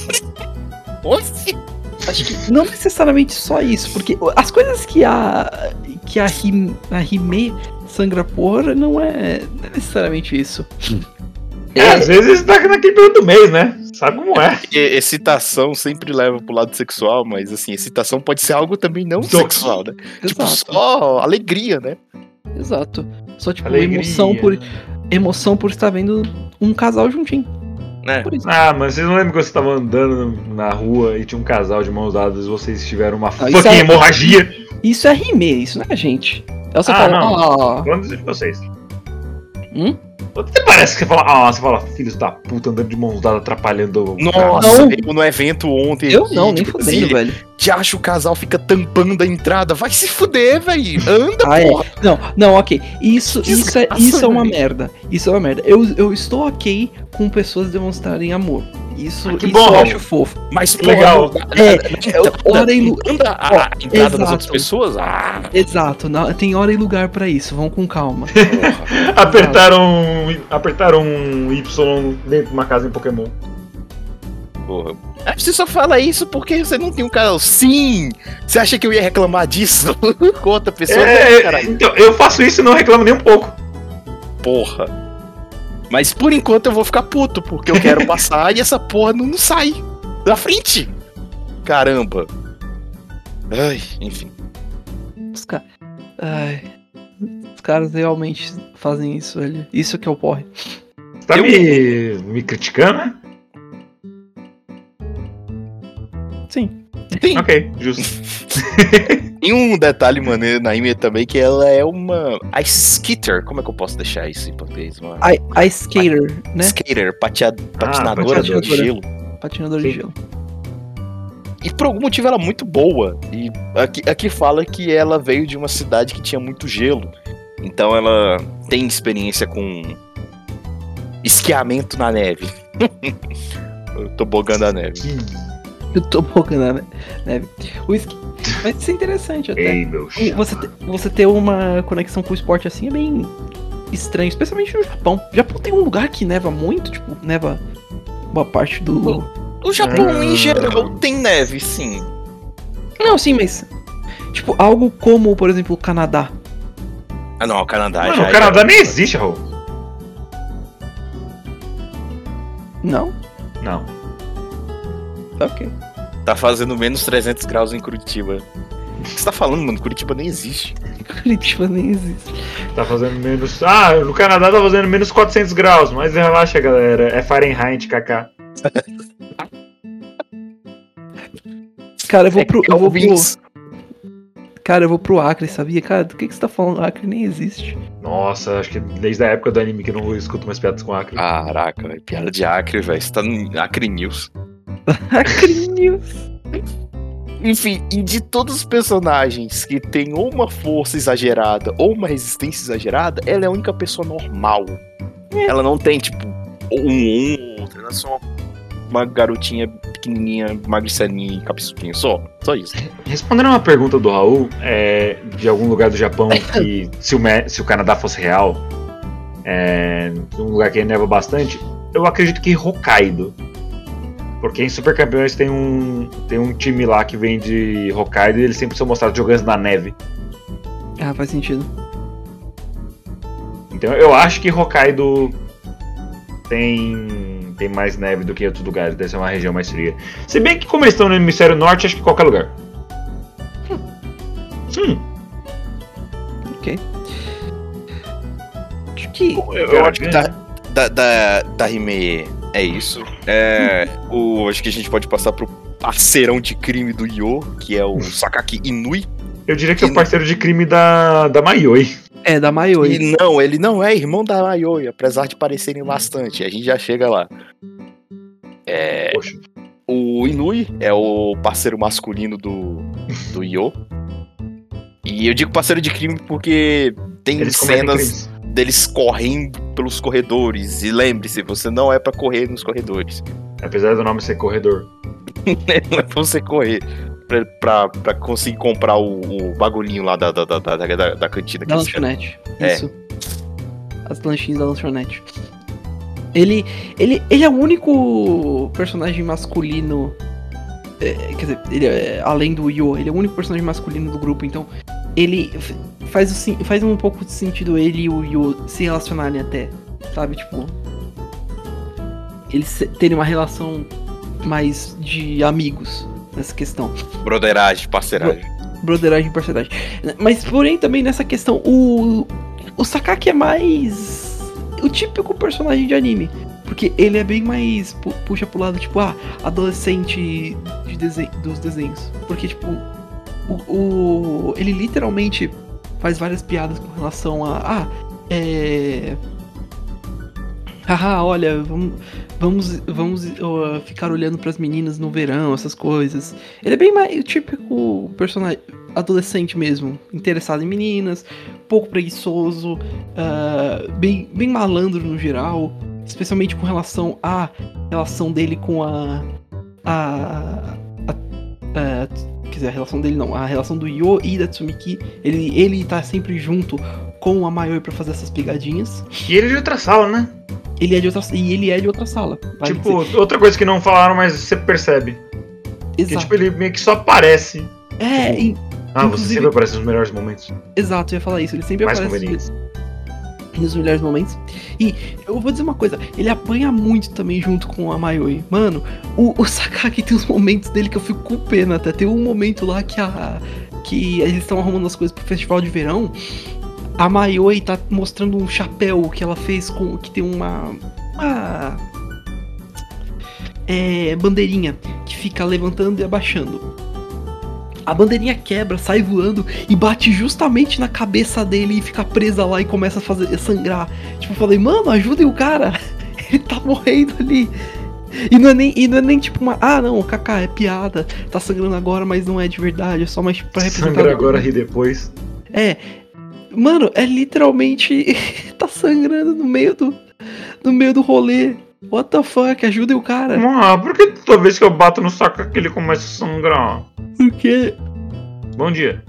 Oxi. Acho que não necessariamente só isso, porque as coisas que a que a, Hime, a Hime sangra por não é, não é necessariamente isso. É, às vezes tá naquele período do mês, né? Sabe como é? Porque excitação sempre leva pro lado sexual, mas assim, excitação pode ser algo também não sexual, né? Tipo, só alegria, né? exato. Só tipo Alegria. emoção por emoção por estar vendo um casal juntinho. né? Por isso. Ah, mas vocês não lembram que você tava andando na rua e tinha um casal de mãos dadas e vocês tiveram uma isso fucking é- hemorragia? Isso é Hime, isso não é a gente. É você Ah, fala, não. ah, Falando de vocês. Hum? Até parece que você fala, ah, você fala, filhos da puta andando de mãos dadas atrapalhando o Nossa, Não. eu no evento ontem. eu não, nem tipo fudendo, assim, velho. Que acha o casal fica tampando a entrada. Vai se fuder, velho. Anda, Ah, é. porra. Não, não, ok. Isso, isso, é, isso é uma merda. Isso é uma merda. Eu, eu estou ok com pessoas demonstrarem amor. Isso, Ah, que isso bom, eu acho fofo. Mas, Que legal. porra, É, na- hora e lu- anda a Ó, entrada das exato. outras pessoas? Ah, Exato, na- tem hora e lugar pra isso. Vão com calma. porra. Apertaram, apertaram um Y dentro de uma casa em Pokémon. Porra. Ah, Você só fala isso porque você não tem um casal. Sim! Você acha que eu ia reclamar disso com outra pessoa? É, Não, cara. então, eu faço isso e não reclamo nem um pouco. Porra. Mas por enquanto eu vou ficar puto, porque eu quero passar e essa porra não, não sai da frente. caramba. Ai, enfim. Os caras. Ai. Os caras realmente fazem isso, velho. Isso que é o porre. Você tá Eu- me, me criticando, né? Sim. Tem, Ok, justo. tem um detalhe maneiro na Ime também que ela é uma. A skater. Como é que eu posso deixar isso em português? Uma a skater, né? skater, patinadora patinadora. de gelo. Patinador Sim. de gelo. E por algum motivo ela é muito boa. E aqui, aqui fala que ela veio de uma cidade que tinha muito gelo. Então ela tem experiência com esquiamento na neve. Eu tô bogando a neve. Eu tô bocando né? neve. O esqui... Mas isso é interessante até. Ei, meu E Você, te- você ter uma conexão com o esporte assim é bem estranho, especialmente no Japão. O Japão tem um lugar que neva muito, tipo, neva boa parte do. O Japão, Ah. em geral, tem neve, sim. Não, sim, mas. Tipo, algo como, por exemplo, o Canadá. Ah, não, o Canadá Mano, já. o Canadá nem existe, Raul. Não? Não. Ok. Tá fazendo menos 300 graus em Curitiba. O que você tá falando, mano? Curitiba nem existe. Curitiba nem existe. Tá fazendo menos. Ah, no Canadá tá fazendo menos 400 graus, mas relaxa, galera. É Fahrenheit, kaká. Cara, eu vou É pro. Eu vou pro cara, eu vou pro Acre, sabia? Cara, do que, que você tá falando? Acre nem existe. Nossa, acho que desde a época do anime que eu não escuto mais piadas com Acre. Caraca, velho. Piada de Acre, velho. Você tá no Acre News. Acre News. Enfim, e de todos os personagens que tem ou uma força exagerada ou uma resistência exagerada, ela é a única pessoa normal. Ela não tem, tipo, um ou outro. Ela é só uma garotinha pequenininha, magricelinha e cabeçudinha. Só, só isso. Respondendo uma pergunta do Raul, é, de algum lugar do Japão que se o, se o Canadá fosse real, é, um lugar que neva bastante, eu acredito que Hokkaido. Porque em Super Campeões tem um, tem um time lá que vem de Hokkaido e eles sempre são mostrados jogando na neve. Ah, faz sentido. Então eu acho que Hokkaido tem, tem mais neve do que outros lugares, deve ser uma região mais fria. Se bem que como eles estão no hemisfério norte, acho que qualquer lugar. Hum, Ok. Acho que. Eu, eu acho que da, da, da, da Hime é isso. É, o, acho que a gente pode passar pro parceirão de crime do Yo, que é o Sakaki Inui. eu diria que é o parceiro de crime da, da Mayoi. É, da Mayoi. E não, ele não é irmão da Mayoi, apesar de parecerem bastante. A gente já chega lá. É, Poxa. o Inui é o parceiro masculino do, do Yo. E eu digo parceiro de crime porque tem Eles cenas crimes. Deles correndo pelos corredores. E lembre-se, você não é pra correr nos corredores. Apesar do nome ser corredor. não é pra você correr. Pra, pra, pra conseguir comprar o, o bagulhinho lá da, da, da, da, da, da cantina. Da lanchonete. É. Isso. As lanchinhas da lanchonete. Ele, ele, ele é o único personagem masculino. é, quer dizer, ele é, além do Yo, ele é o único personagem masculino do grupo, então ele faz, o, faz um pouco de sentido ele e o Yo se relacionarem até. Sabe, tipo. Eles terem uma relação mais de amigos nessa questão Broderagem, parceiragem. broderagem e parceragem. Mas, porém, também nessa questão, o, o Sakaki é mais o típico personagem de anime. Porque ele é bem mais. pu- puxa pro lado, tipo, ah, adolescente de desen dos desenhos. Porque, tipo, o, o- ele literalmente faz várias piadas com relação a. Ah, é. Haha, olha, vamos, vamos, vamos ó, ficar olhando pras meninas no verão, essas coisas. Ele é bem mais o típico personagem adolescente mesmo, interessado em meninas, pouco preguiçoso, ah, bem, bem malandro no geral, especialmente com relação à relação dele com a. a. a quer dizer, a relação dele não, a relação do Yo e da Tsumiki. Ele, ele tá sempre junto com a Mayoi pra fazer essas pegadinhas. E ele é de outra sala, né? Ele é de outra, e ele é de outra sala. vale tipo, dizer. outra coisa que não falaram, mas você percebe. Que exato. tipo, ele meio que só aparece. é, e- Ah, você sempre aparece nos melhores momentos. exato, eu ia falar isso. Ele sempre Mais aparece. Nos melhores momentos. E eu vou dizer uma coisa, ele apanha muito também junto com a Mayoi. Mano, o, o Sakaki tem uns momentos dele que eu fico com pena até. Tem um momento lá que a. que eles estão arrumando as coisas pro festival de verão. A Mayoi tá mostrando um chapéu que ela fez com. que tem uma. uma. É, bandeirinha que fica levantando e abaixando. A bandeirinha quebra, sai voando e bate justamente na cabeça dele e fica presa lá e começa a fazer a sangrar. Tipo, eu falei, mano, ajudem o cara. Ele tá morrendo ali. E não é nem, e não é nem tipo uma. Ah, não, Kaká é piada. Tá sangrando agora, mas não é de verdade. É só mais pra representar. Sangra agora, ri depois. É. Mano, é literalmente. tá sangrando no meio do. No meio do rolê. What the fuck? Ajudem o cara. Ah, por que toda vez que eu bato no saco que ele começa a sangrar? Porque. Bom dia.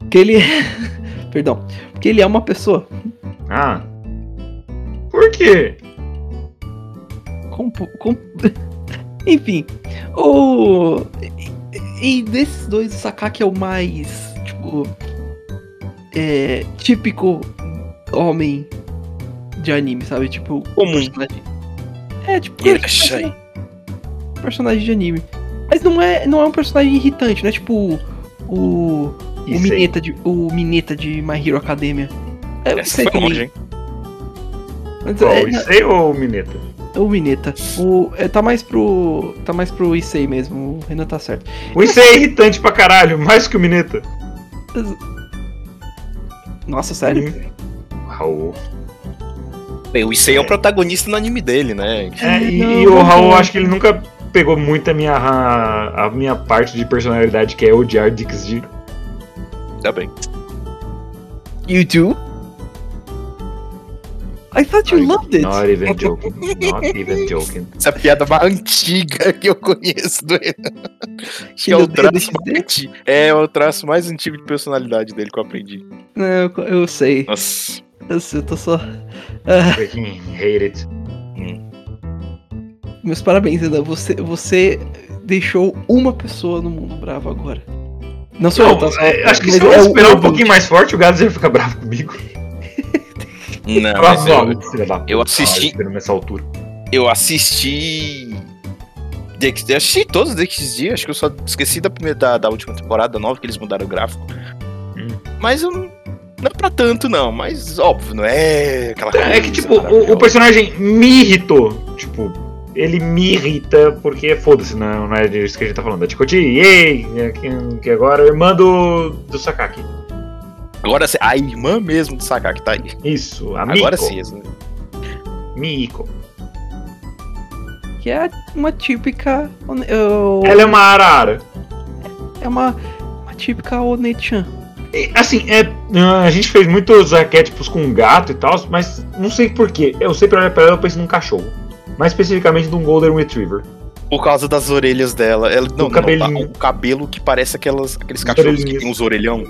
Porque ele. Perdão. Porque ele é uma pessoa. Ah. Por quê? Com, com... Enfim. O. E desses dois, o Sakaki é o mais. Tipo. É. Típico homem de anime, sabe? Tipo. Comum. personagem- É, tipo. Ele é personagem- personagem de anime. Mas não é, não é um personagem irritante, não é tipo. O. O. Mineta, de, o Mineta de My Hero Academia. É, o Essa Issei foi também, longe, hein? mas Qual, é- o Issei ou o Mineta? o Mineta. O, é, tá mais pro. Tá mais pro Issei mesmo. O Renan tá certo. O Issei é irritante pra caralho, mais que o Mineta. Nossa, sério? Raul. Bem, o Issei é o protagonista no anime dele, né? É, e, Não, e o Raul, acho que ele nunca pegou muito a minha, a, a minha parte de personalidade, que é odiar DXD. Tá bem. You do? I thought you loved it. Not even joking. Not even joking. Essa é piada mais antiga que eu conheço do Renan. Acho que é o traço mais antigo. É o traço mais antigo de personalidade dele que eu aprendi. Não, eu, eu sei. Nossa. Eu sei, eu tô só. Freaking hate it. meus parabéns, Renan. Você, você deixou uma pessoa no mundo bravo agora. Não sou eu, Não, tá? Só- é, acho que mas se eu é esperar um pouquinho mais forte, o Gads ia ficar bravo comigo. Não, Eu mas eu, eu puta, assisti- nessa altura. eu assisti. DXD, assisti todos os DXD, acho que eu só esqueci da primeira da, da última temporada nova que eles mudaram o gráfico. Hum. Mas eu não. É pra tanto, não, mas óbvio, não é aquela coisa. É que, tipo, o, o personagem me irritou. Tipo, ele me irrita porque, foda-se, não, não é disso que a gente tá falando. É Chikoti, yay! é Que, agora é irmã do, do Sakaki. Agora sim, a irmã mesmo do Sakaki tá aí. Isso, a Miko. Agora sim. assim. Miko. Que é uma típica. eu- Ela é uma arara. É uma, uma típica Onechan. E, Assim, é, a gente fez muitos arquétipos com gato e tal, mas não sei porquê. Eu sempre olho pra ela e penso num cachorro. Mais especificamente de um Golden Retriever. Por causa das orelhas dela. Ela, não, não, cabelinho. tá, o cabelo que parece aquelas, aqueles cachorros que tem uns orelhão.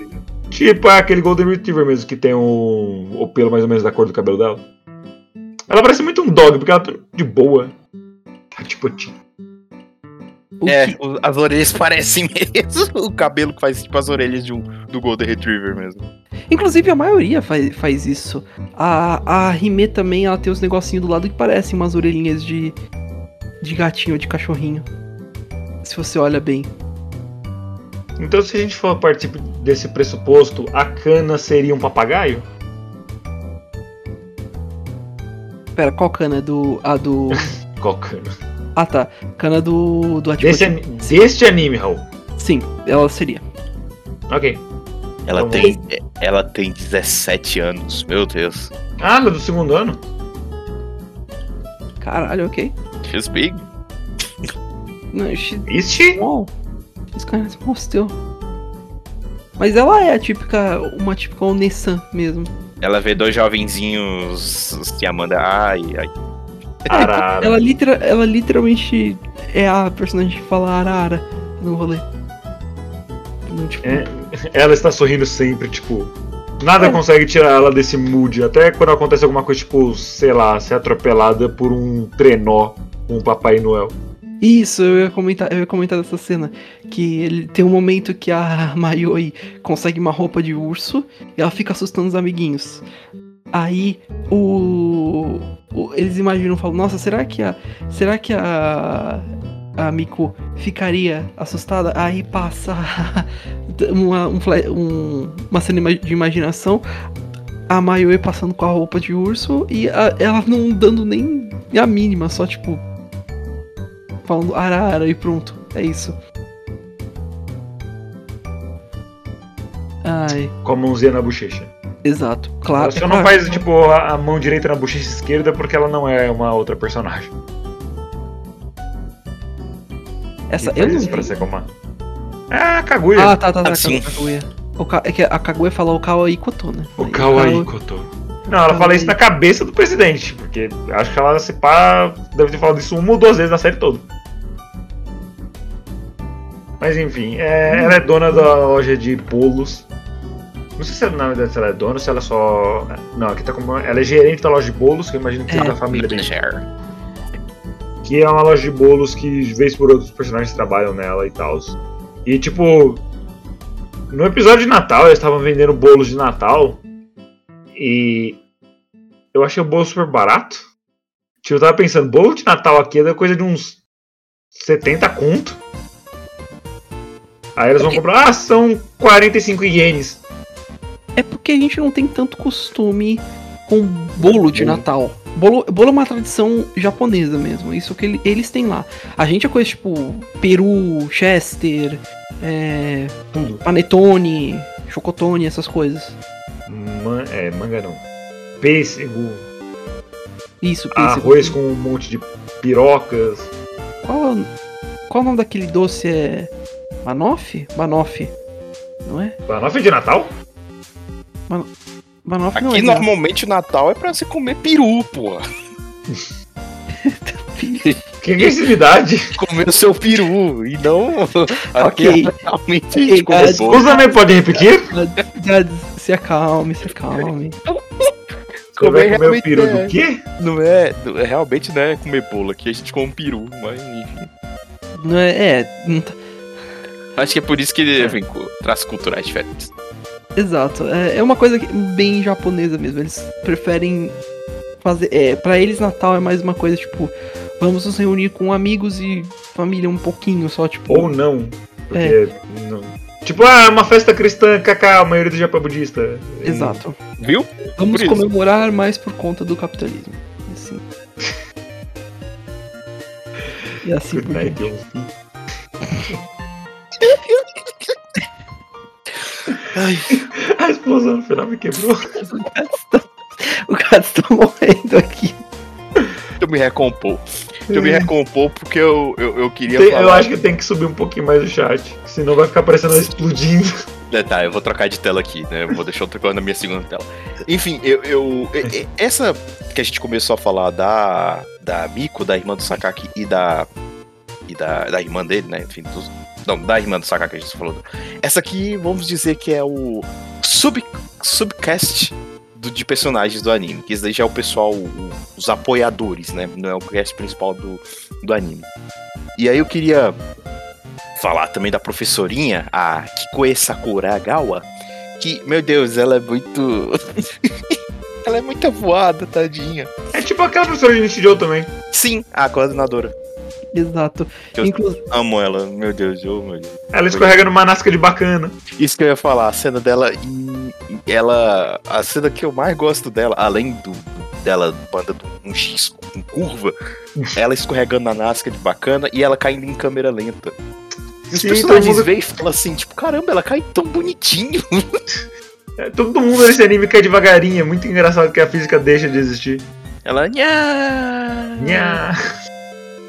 Tipo é aquele Golden Retriever mesmo, que tem o, o pelo mais ou menos da cor do cabelo dela. Ela parece muito um dog, porque ela tá de boa. Tá tipo, ti- O É, que- o- as orelhas parecem mesmo o cabelo que faz tipo as orelhas de um, do Golden Retriever mesmo. Inclusive a maioria faz, faz isso. A, a Rime também, ela tem uns negocinhos do lado que parecem umas orelhinhas de, de gatinho ou de cachorrinho. Se você olha bem. Então, se a gente for partir desse pressuposto, a cana seria um papagaio? Pera, qual cana? Do. A do. Qual cana? Ah tá. Cana do. Do Desse, Atipoti. ani- deste anime, Raul. Sim, ela seria. Ok. Ela Então, tem, ela tem 17 anos, meu Deus. Ah, ela é do segundo ano? Caralho, ok. She's big. Não, she, Ixi! small. She's kind of small still. Mas ela é a típica. Uma típica Onessan mesmo. Ela vê dois jovenzinhos se amando. Ai, ai. Arara. Ela, litera, ela literalmente é a personagem que fala arara no rolê. Não, tipo, É, ela está sorrindo sempre, tipo. Nada É. consegue tirar ela desse mood. Até quando acontece alguma coisa, tipo, sei lá, ser atropelada por um trenó com o Papai Noel. Isso, eu ia comentar, eu ia comentar dessa cena. Que ele tem um momento que a Mayoi consegue uma roupa de urso e ela fica assustando os amiguinhos. Aí o, o- eles imaginam, falam, nossa, será que a será que a a Miko ficaria assustada? Aí passa uma um, um- uma cena de imaginação, a Mayoi passando com a roupa de urso e a- ela não dando nem a mínima, só tipo falando arara e pronto, é isso. Ai, Com a mãozinha na bochecha. Exato. Claro. ela só é não claro. faz, tipo, a, a mão direita na bochecha esquerda porque ela não é uma outra personagem. Essa eu não pra ser como a... É a Kaguya. Ah, tá, tá, tá. Assim. Kaguya. O Ka- é que a Kaguya fala o Kawaii Koto, né? O Kawaii Koto. Não, ela fala isso na cabeça do presidente, porque acho que ela se pá, deve ter falado isso uma ou duas vezes na série toda. Mas enfim, é, ela é dona da loja de bolos. Não sei se é, na verdade ela é dona ou se ela só. Não, aqui tá como. Ela é gerente da loja de bolos, que eu imagino que É. da família dele. Que é uma loja de bolos que, de vez por outros personagens trabalham nela e tal. E tipo. No episódio de Natal, eles estavam vendendo bolos de Natal. E. Eu achei o bolo super barato. Tipo, eu tava pensando, bolo de Natal aqui é coisa de uns 70 conto. Aí eles vão comprar, ah, são 45 ienes. É porque a gente não tem tanto costume com bolo de. Natal. Bolo, bolo é uma tradição japonesa mesmo. Isso que ele- eles têm lá. A gente é coisa tipo peru, chester, é, panetone, chocotone, essas coisas. Man, é, manga não. Pêssego, Isso, pêssego. arroz com um monte de pirocas. Qual, qual o nome daquele doce? É. Banoffee? Banoffee. Não é? Banoffee de Natal? Não Aqui é. normalmente o Natal é pra você comer peru, porra. Que agressividade. Comer o seu peru e não. Ok. Aqui é realmente a gente. Usa também pode repetir? Se acalme, se acalme. Você vai Comer comer o peru é. do quê? Não é, não é- realmente não é comer bolo aqui, a gente come peru, mas enfim. Não é. É. não tá- Acho que é por isso que vem com traços culturais diferentes. Exato. É, é uma coisa que- bem japonesa mesmo. Eles preferem fazer. É, pra eles, Natal é mais uma coisa tipo. Vamos nos reunir com amigos e família um pouquinho só, tipo. Ou não. Porque. Não. Tipo, ah, é uma festa cristã, kaká, a maioria do Japão é budista. Exato. Viu? Vamos Por isso. comemorar mais por conta do capitalismo. Assim. E assim por diante. Night, A explosão no final me quebrou. O gato tá morrendo aqui. Deixa eu me recompor. Deixa eu me recompor porque eu, eu, eu queria Tem- falar. eu acho que tem que subir um pouquinho mais o chat. Senão vai ficar parecendo ela explodindo. É, tá, eu vou trocar de tela aqui, né? Eu vou deixar outra coisa na minha segunda tela. Enfim, eu. eu essa que a gente começou a falar da. Da Miko, da irmã do Sakaki e da. E da, da irmã dele, né? Enfim, dos, não, da irmã do Sakaki a gente falou. Essa aqui, vamos dizer que é o sub, subcast do, de personagens do anime. Que esse daí já é o pessoal, o- os apoiadores, né? Não é o cast principal do, do anime. E aí eu queria falar também da professorinha, a Kikoe Sakuragawa, que, meu Deus, ela é muito. ela é muito voada, tadinha. É tipo aquela professora de Nishijou também. Sim, a coordenadora. Exato. Eu- Inclu- Amo ela, meu Deus, oh, meu Deus. Ela escorrega numa nasca de bacana. Isso que eu ia falar, a cena dela ela. A cena que eu mais gosto dela, além do dela banda um X com curva, ela escorregando na Nasca de bacana e ela caindo em câmera lenta. E os Sim, personagens mundo- veem e falam assim, tipo, caramba, ela cai tão bonitinho. É, todo mundo nesse anime cai devagarinho. É muito engraçado que a física deixa de existir. Ela. Nha! Nha.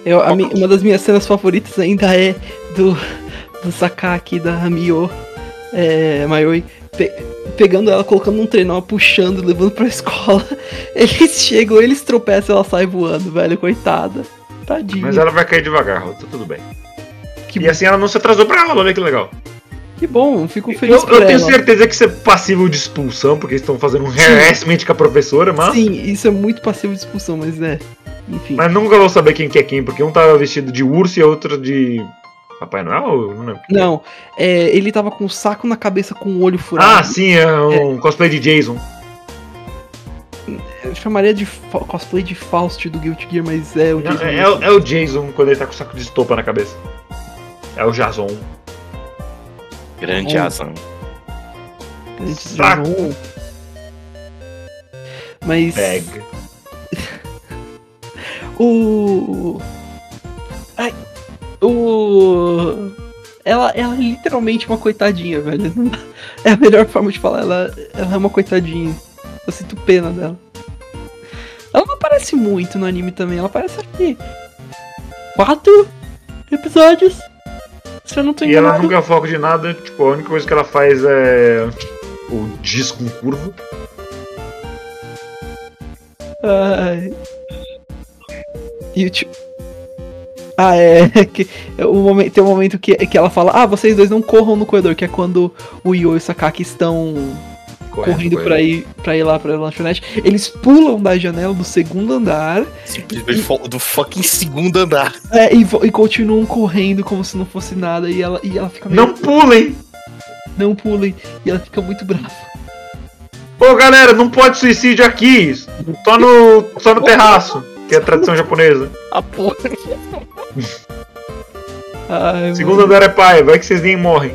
Eu, a mi- uma das minhas cenas favoritas ainda é do, do Sakaki da Mio é, Mayoi pe- pegando ela, colocando num trenó, puxando, levando pra escola. Eles chegam, eles tropeçam ela sai voando, velho, coitada. Tadinha. Mas ela vai cair devagar, tá tudo bem. que, E assim ela não se atrasou pra aula, olha que legal. Que bom, fico feliz Eu, eu tenho certeza que isso é passível de expulsão, porque eles estão fazendo um harassment com a professora, mas, Sim, isso é muito passivo de expulsão, mas é. Enfim. mas nunca vou saber quem que é quem, porque um tava vestido de urso e a outra de Papai Noel? Não lembro. Não, é, ele tava com um saco na cabeça com o olho furado. Ah, sim, é um cosplay de Jason. Eu chamaria de cosplay de Faust do Guilty Gear, mas é o Não, Jason é, é o- é o Jason quando ele tá com o saco de estopa na cabeça. É o Jason. Grande de Saco. Mas Bag. o. Ai. O. Ela, ela é literalmente uma coitadinha, velho. É a melhor forma de falar. Ela, ela é uma coitadinha. Eu sinto pena dela. Ela não aparece muito no anime também. Ela aparece aqui. Quatro episódios. Não E ela nunca foca de nada, tipo, a única coisa que ela faz é o disco com curva. Ai. E o tio. Ah, é. Que, é o momento, tem um momento que, que ela fala: Ah, vocês dois não corram no corredor, que é quando o Io e o Sakaki estão correndo, com pra, ir, pra ir lá pra lanchonete. Eles pulam da janela do segundo andar Simplesmente fo- do fucking segundo andar. é, e, e continuam correndo como se não fosse nada. E ela, e ela fica meio. Não pulem! Não pulem. E ela fica muito brava. Ô galera, não pode suicídio aqui! Só no, só no terraço, que é a tradição japonesa. A porra. Ai, Segundo andar é pai, vai que vocês nem morrem.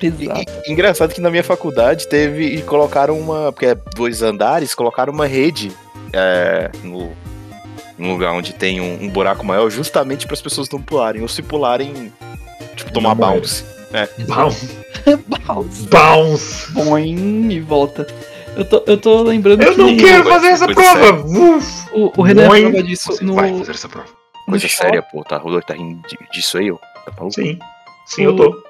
Exato. E- engraçado que na minha faculdade teve e colocaram uma. Porque é dois andares, colocaram uma rede é, no, no lugar onde tem um, um buraco maior, justamente para as pessoas não pularem. Ou se pularem, tipo, tomar Não bounce. Bounce. Bounce. Bounce. Boing, e volta. Eu tô, eu tô lembrando Eu que não quero fazer essa prova! O, o Renan Boing. falava disso Você no, vai fazer essa prova. no Coisa shopping. séria, pô. Tá, Rodolfo tá rindo disso aí, ó. Tá maluco? Sim. Sim, eu tô.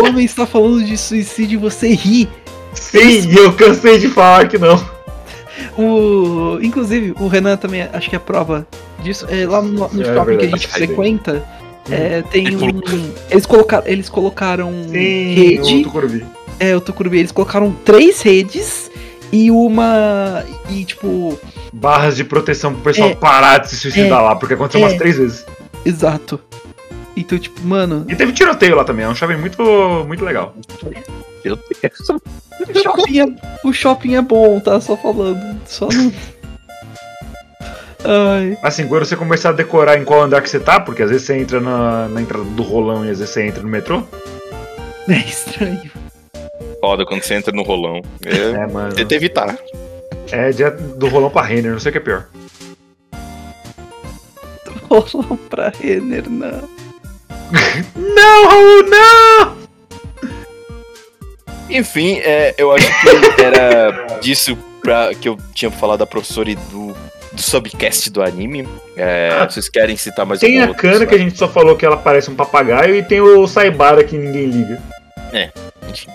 O homem está falando de suicídio e você ri. Sim, e eu cansei de falar que não. O, inclusive, o Renan também acho que é prova disso. É, lá no, no É shopping que a gente frequenta, é, tem um. Eles colocaram, eles colocaram Sim, rede. o Tucurubi. É, o Tucurubi. Eles colocaram três redes e uma. E tipo. Barras de proteção pro pessoal É. parar de se suicidar lá, porque aconteceu É. umas três vezes. Exato. Então, tipo, mano. E teve tiroteio lá também, é um shopping muito, muito legal. Meu Deus. O shopping, é, o shopping é bom, tá? Só falando. Só não. Ai. Assim, quando você começar a decorar em qual andar que você tá, porque às vezes você entra na, na entrada do rolão e às vezes você entra no metrô. É estranho. Foda quando você entra no rolão. É, É, mano. tenta evitar. É dia do rolão pra Renner, não sei o que é pior. Rolão pra Renner, não. Não, Raul, não! Enfim, é, eu acho que era disso pra, que eu tinha falado da professora e do, do subcast do anime. É, Ah, vocês querem citar mais Tem a Kana que a gente só falou que ela parece um papagaio e tem o Saibara que ninguém liga. Enfim,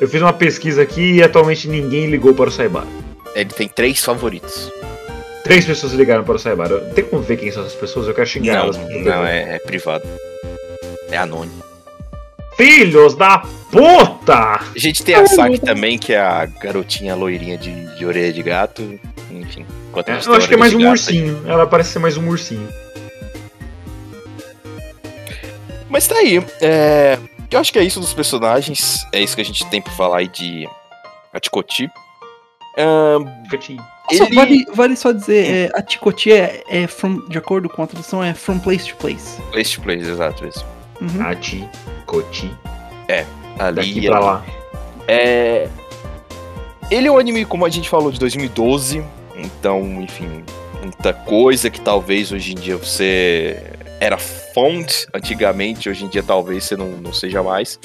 Eu fiz uma pesquisa aqui e atualmente ninguém ligou para o Saibara. ele tem três favoritos. Três pessoas ligaram para o Saibara. Tem como ver quem são essas pessoas? Eu quero xingar Não, elas. não é, é privado. É anônimo. Filhos da puta! A gente tem a Saki também, que é a garotinha loirinha de, de orelha de gato. Enfim. É, eu acho que é mais um gato aí. ursinho. Ela parece ser mais um ursinho. Mas tá aí. É, eu acho que é isso dos personagens. É isso que a gente tem pra falar aí de Atikoti. Ahn, Fica-te- Só ele... vale, vale só dizer, é, a Ticotia é, é from, de acordo com a tradução, é from place to place. Place to place, exato, isso. Uhum. Ati, Coti, Ali, daqui pra lá. É... Ele é um anime, como a gente falou, de 2012. Então, enfim, muita coisa que talvez hoje em dia você era fonte antigamente, hoje em dia talvez você não, não seja mais.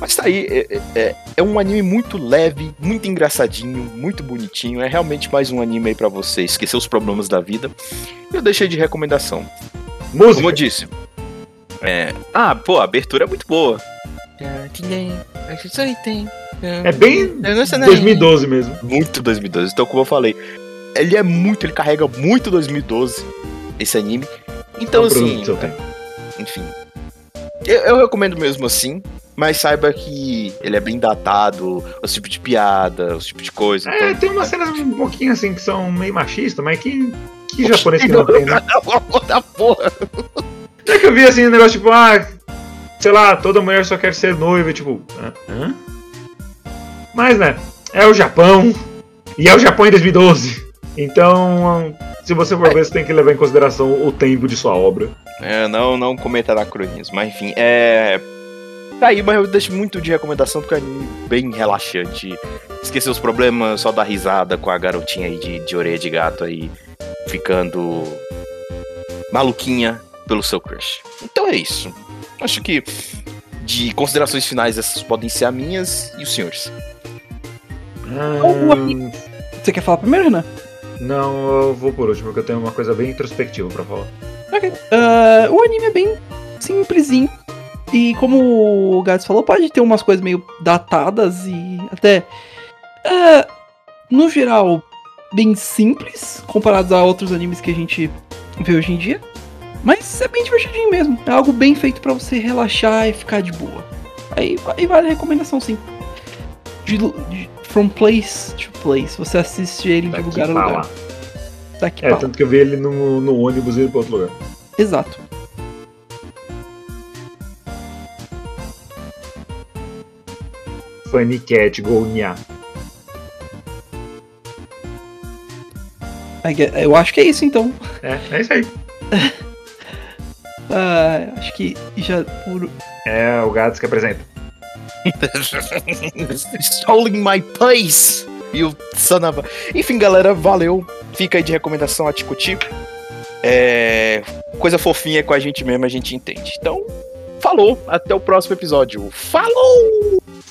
Mas tá aí, é, é- é um anime muito leve, muito engraçadinho, muito bonitinho. É realmente mais um anime aí pra você esquecer os problemas da vida. Eu deixei de recomendação. Como eu Música. disse. É... Ah, pô, a abertura é muito boa. É bem 2012 mesmo. Muito 2012. Então, como eu falei, ele é muito, ele carrega muito 2012, esse anime. Então, É um assim, enfim. Eu, eu recomendo mesmo assim, mas saiba que ele é bem datado, os tipos de piada, os tipos de coisa. É, Então... tem umas cenas um pouquinho assim que são meio machistas, mas que. Que japonês que não tem, né? da porra. É que eu vi assim um negócio tipo, ah, sei lá, toda mulher só quer ser noiva, tipo, hã? Mas, né, é o Japão. E é o Japão em 2012. Então, se você for ver, você tem que levar em consideração o tempo de sua obra. É, não, não cometa anacronismo. Mas enfim, é. Tá aí, mas eu deixo muito de recomendação porque é bem relaxante. Esquecer os problemas, só dar risada com a garotinha aí de, de orelha de gato aí, ficando maluquinha pelo seu crush. Então é isso. Acho que de considerações finais essas podem ser as minhas e os senhores. Hum, Você quer falar primeiro, Renan? não, eu vou por último, porque eu tenho uma coisa bem introspectiva pra falar. Ok. Ah, o anime é bem simplesinho. E como o Gats falou, pode ter umas coisas meio datadas e até. ah, no geral, bem simples, comparados a outros animes que a gente vê hoje em dia. Mas é bem divertidinho mesmo. É algo bem feito pra você relaxar e ficar de boa. Aí, aí vale a recomendação sim. De, de- from place to place. Você assiste ele de lugar a lugar. lá. Daqui É, pra lá. tanto que eu vi ele no, no ônibus indo pra outro lugar. Exato. Funny Cat, Go Nya. Eu acho que é isso então. É, é isso aí. Ah, acho que já por. É o Gats que apresenta. Stolen my place! You son of a... Enfim, galera, valeu. Fica aí de recomendação a Ticuti. É... Coisa fofinha com a gente mesmo, a gente entende. Então, falou. Até o próximo episódio. Falou!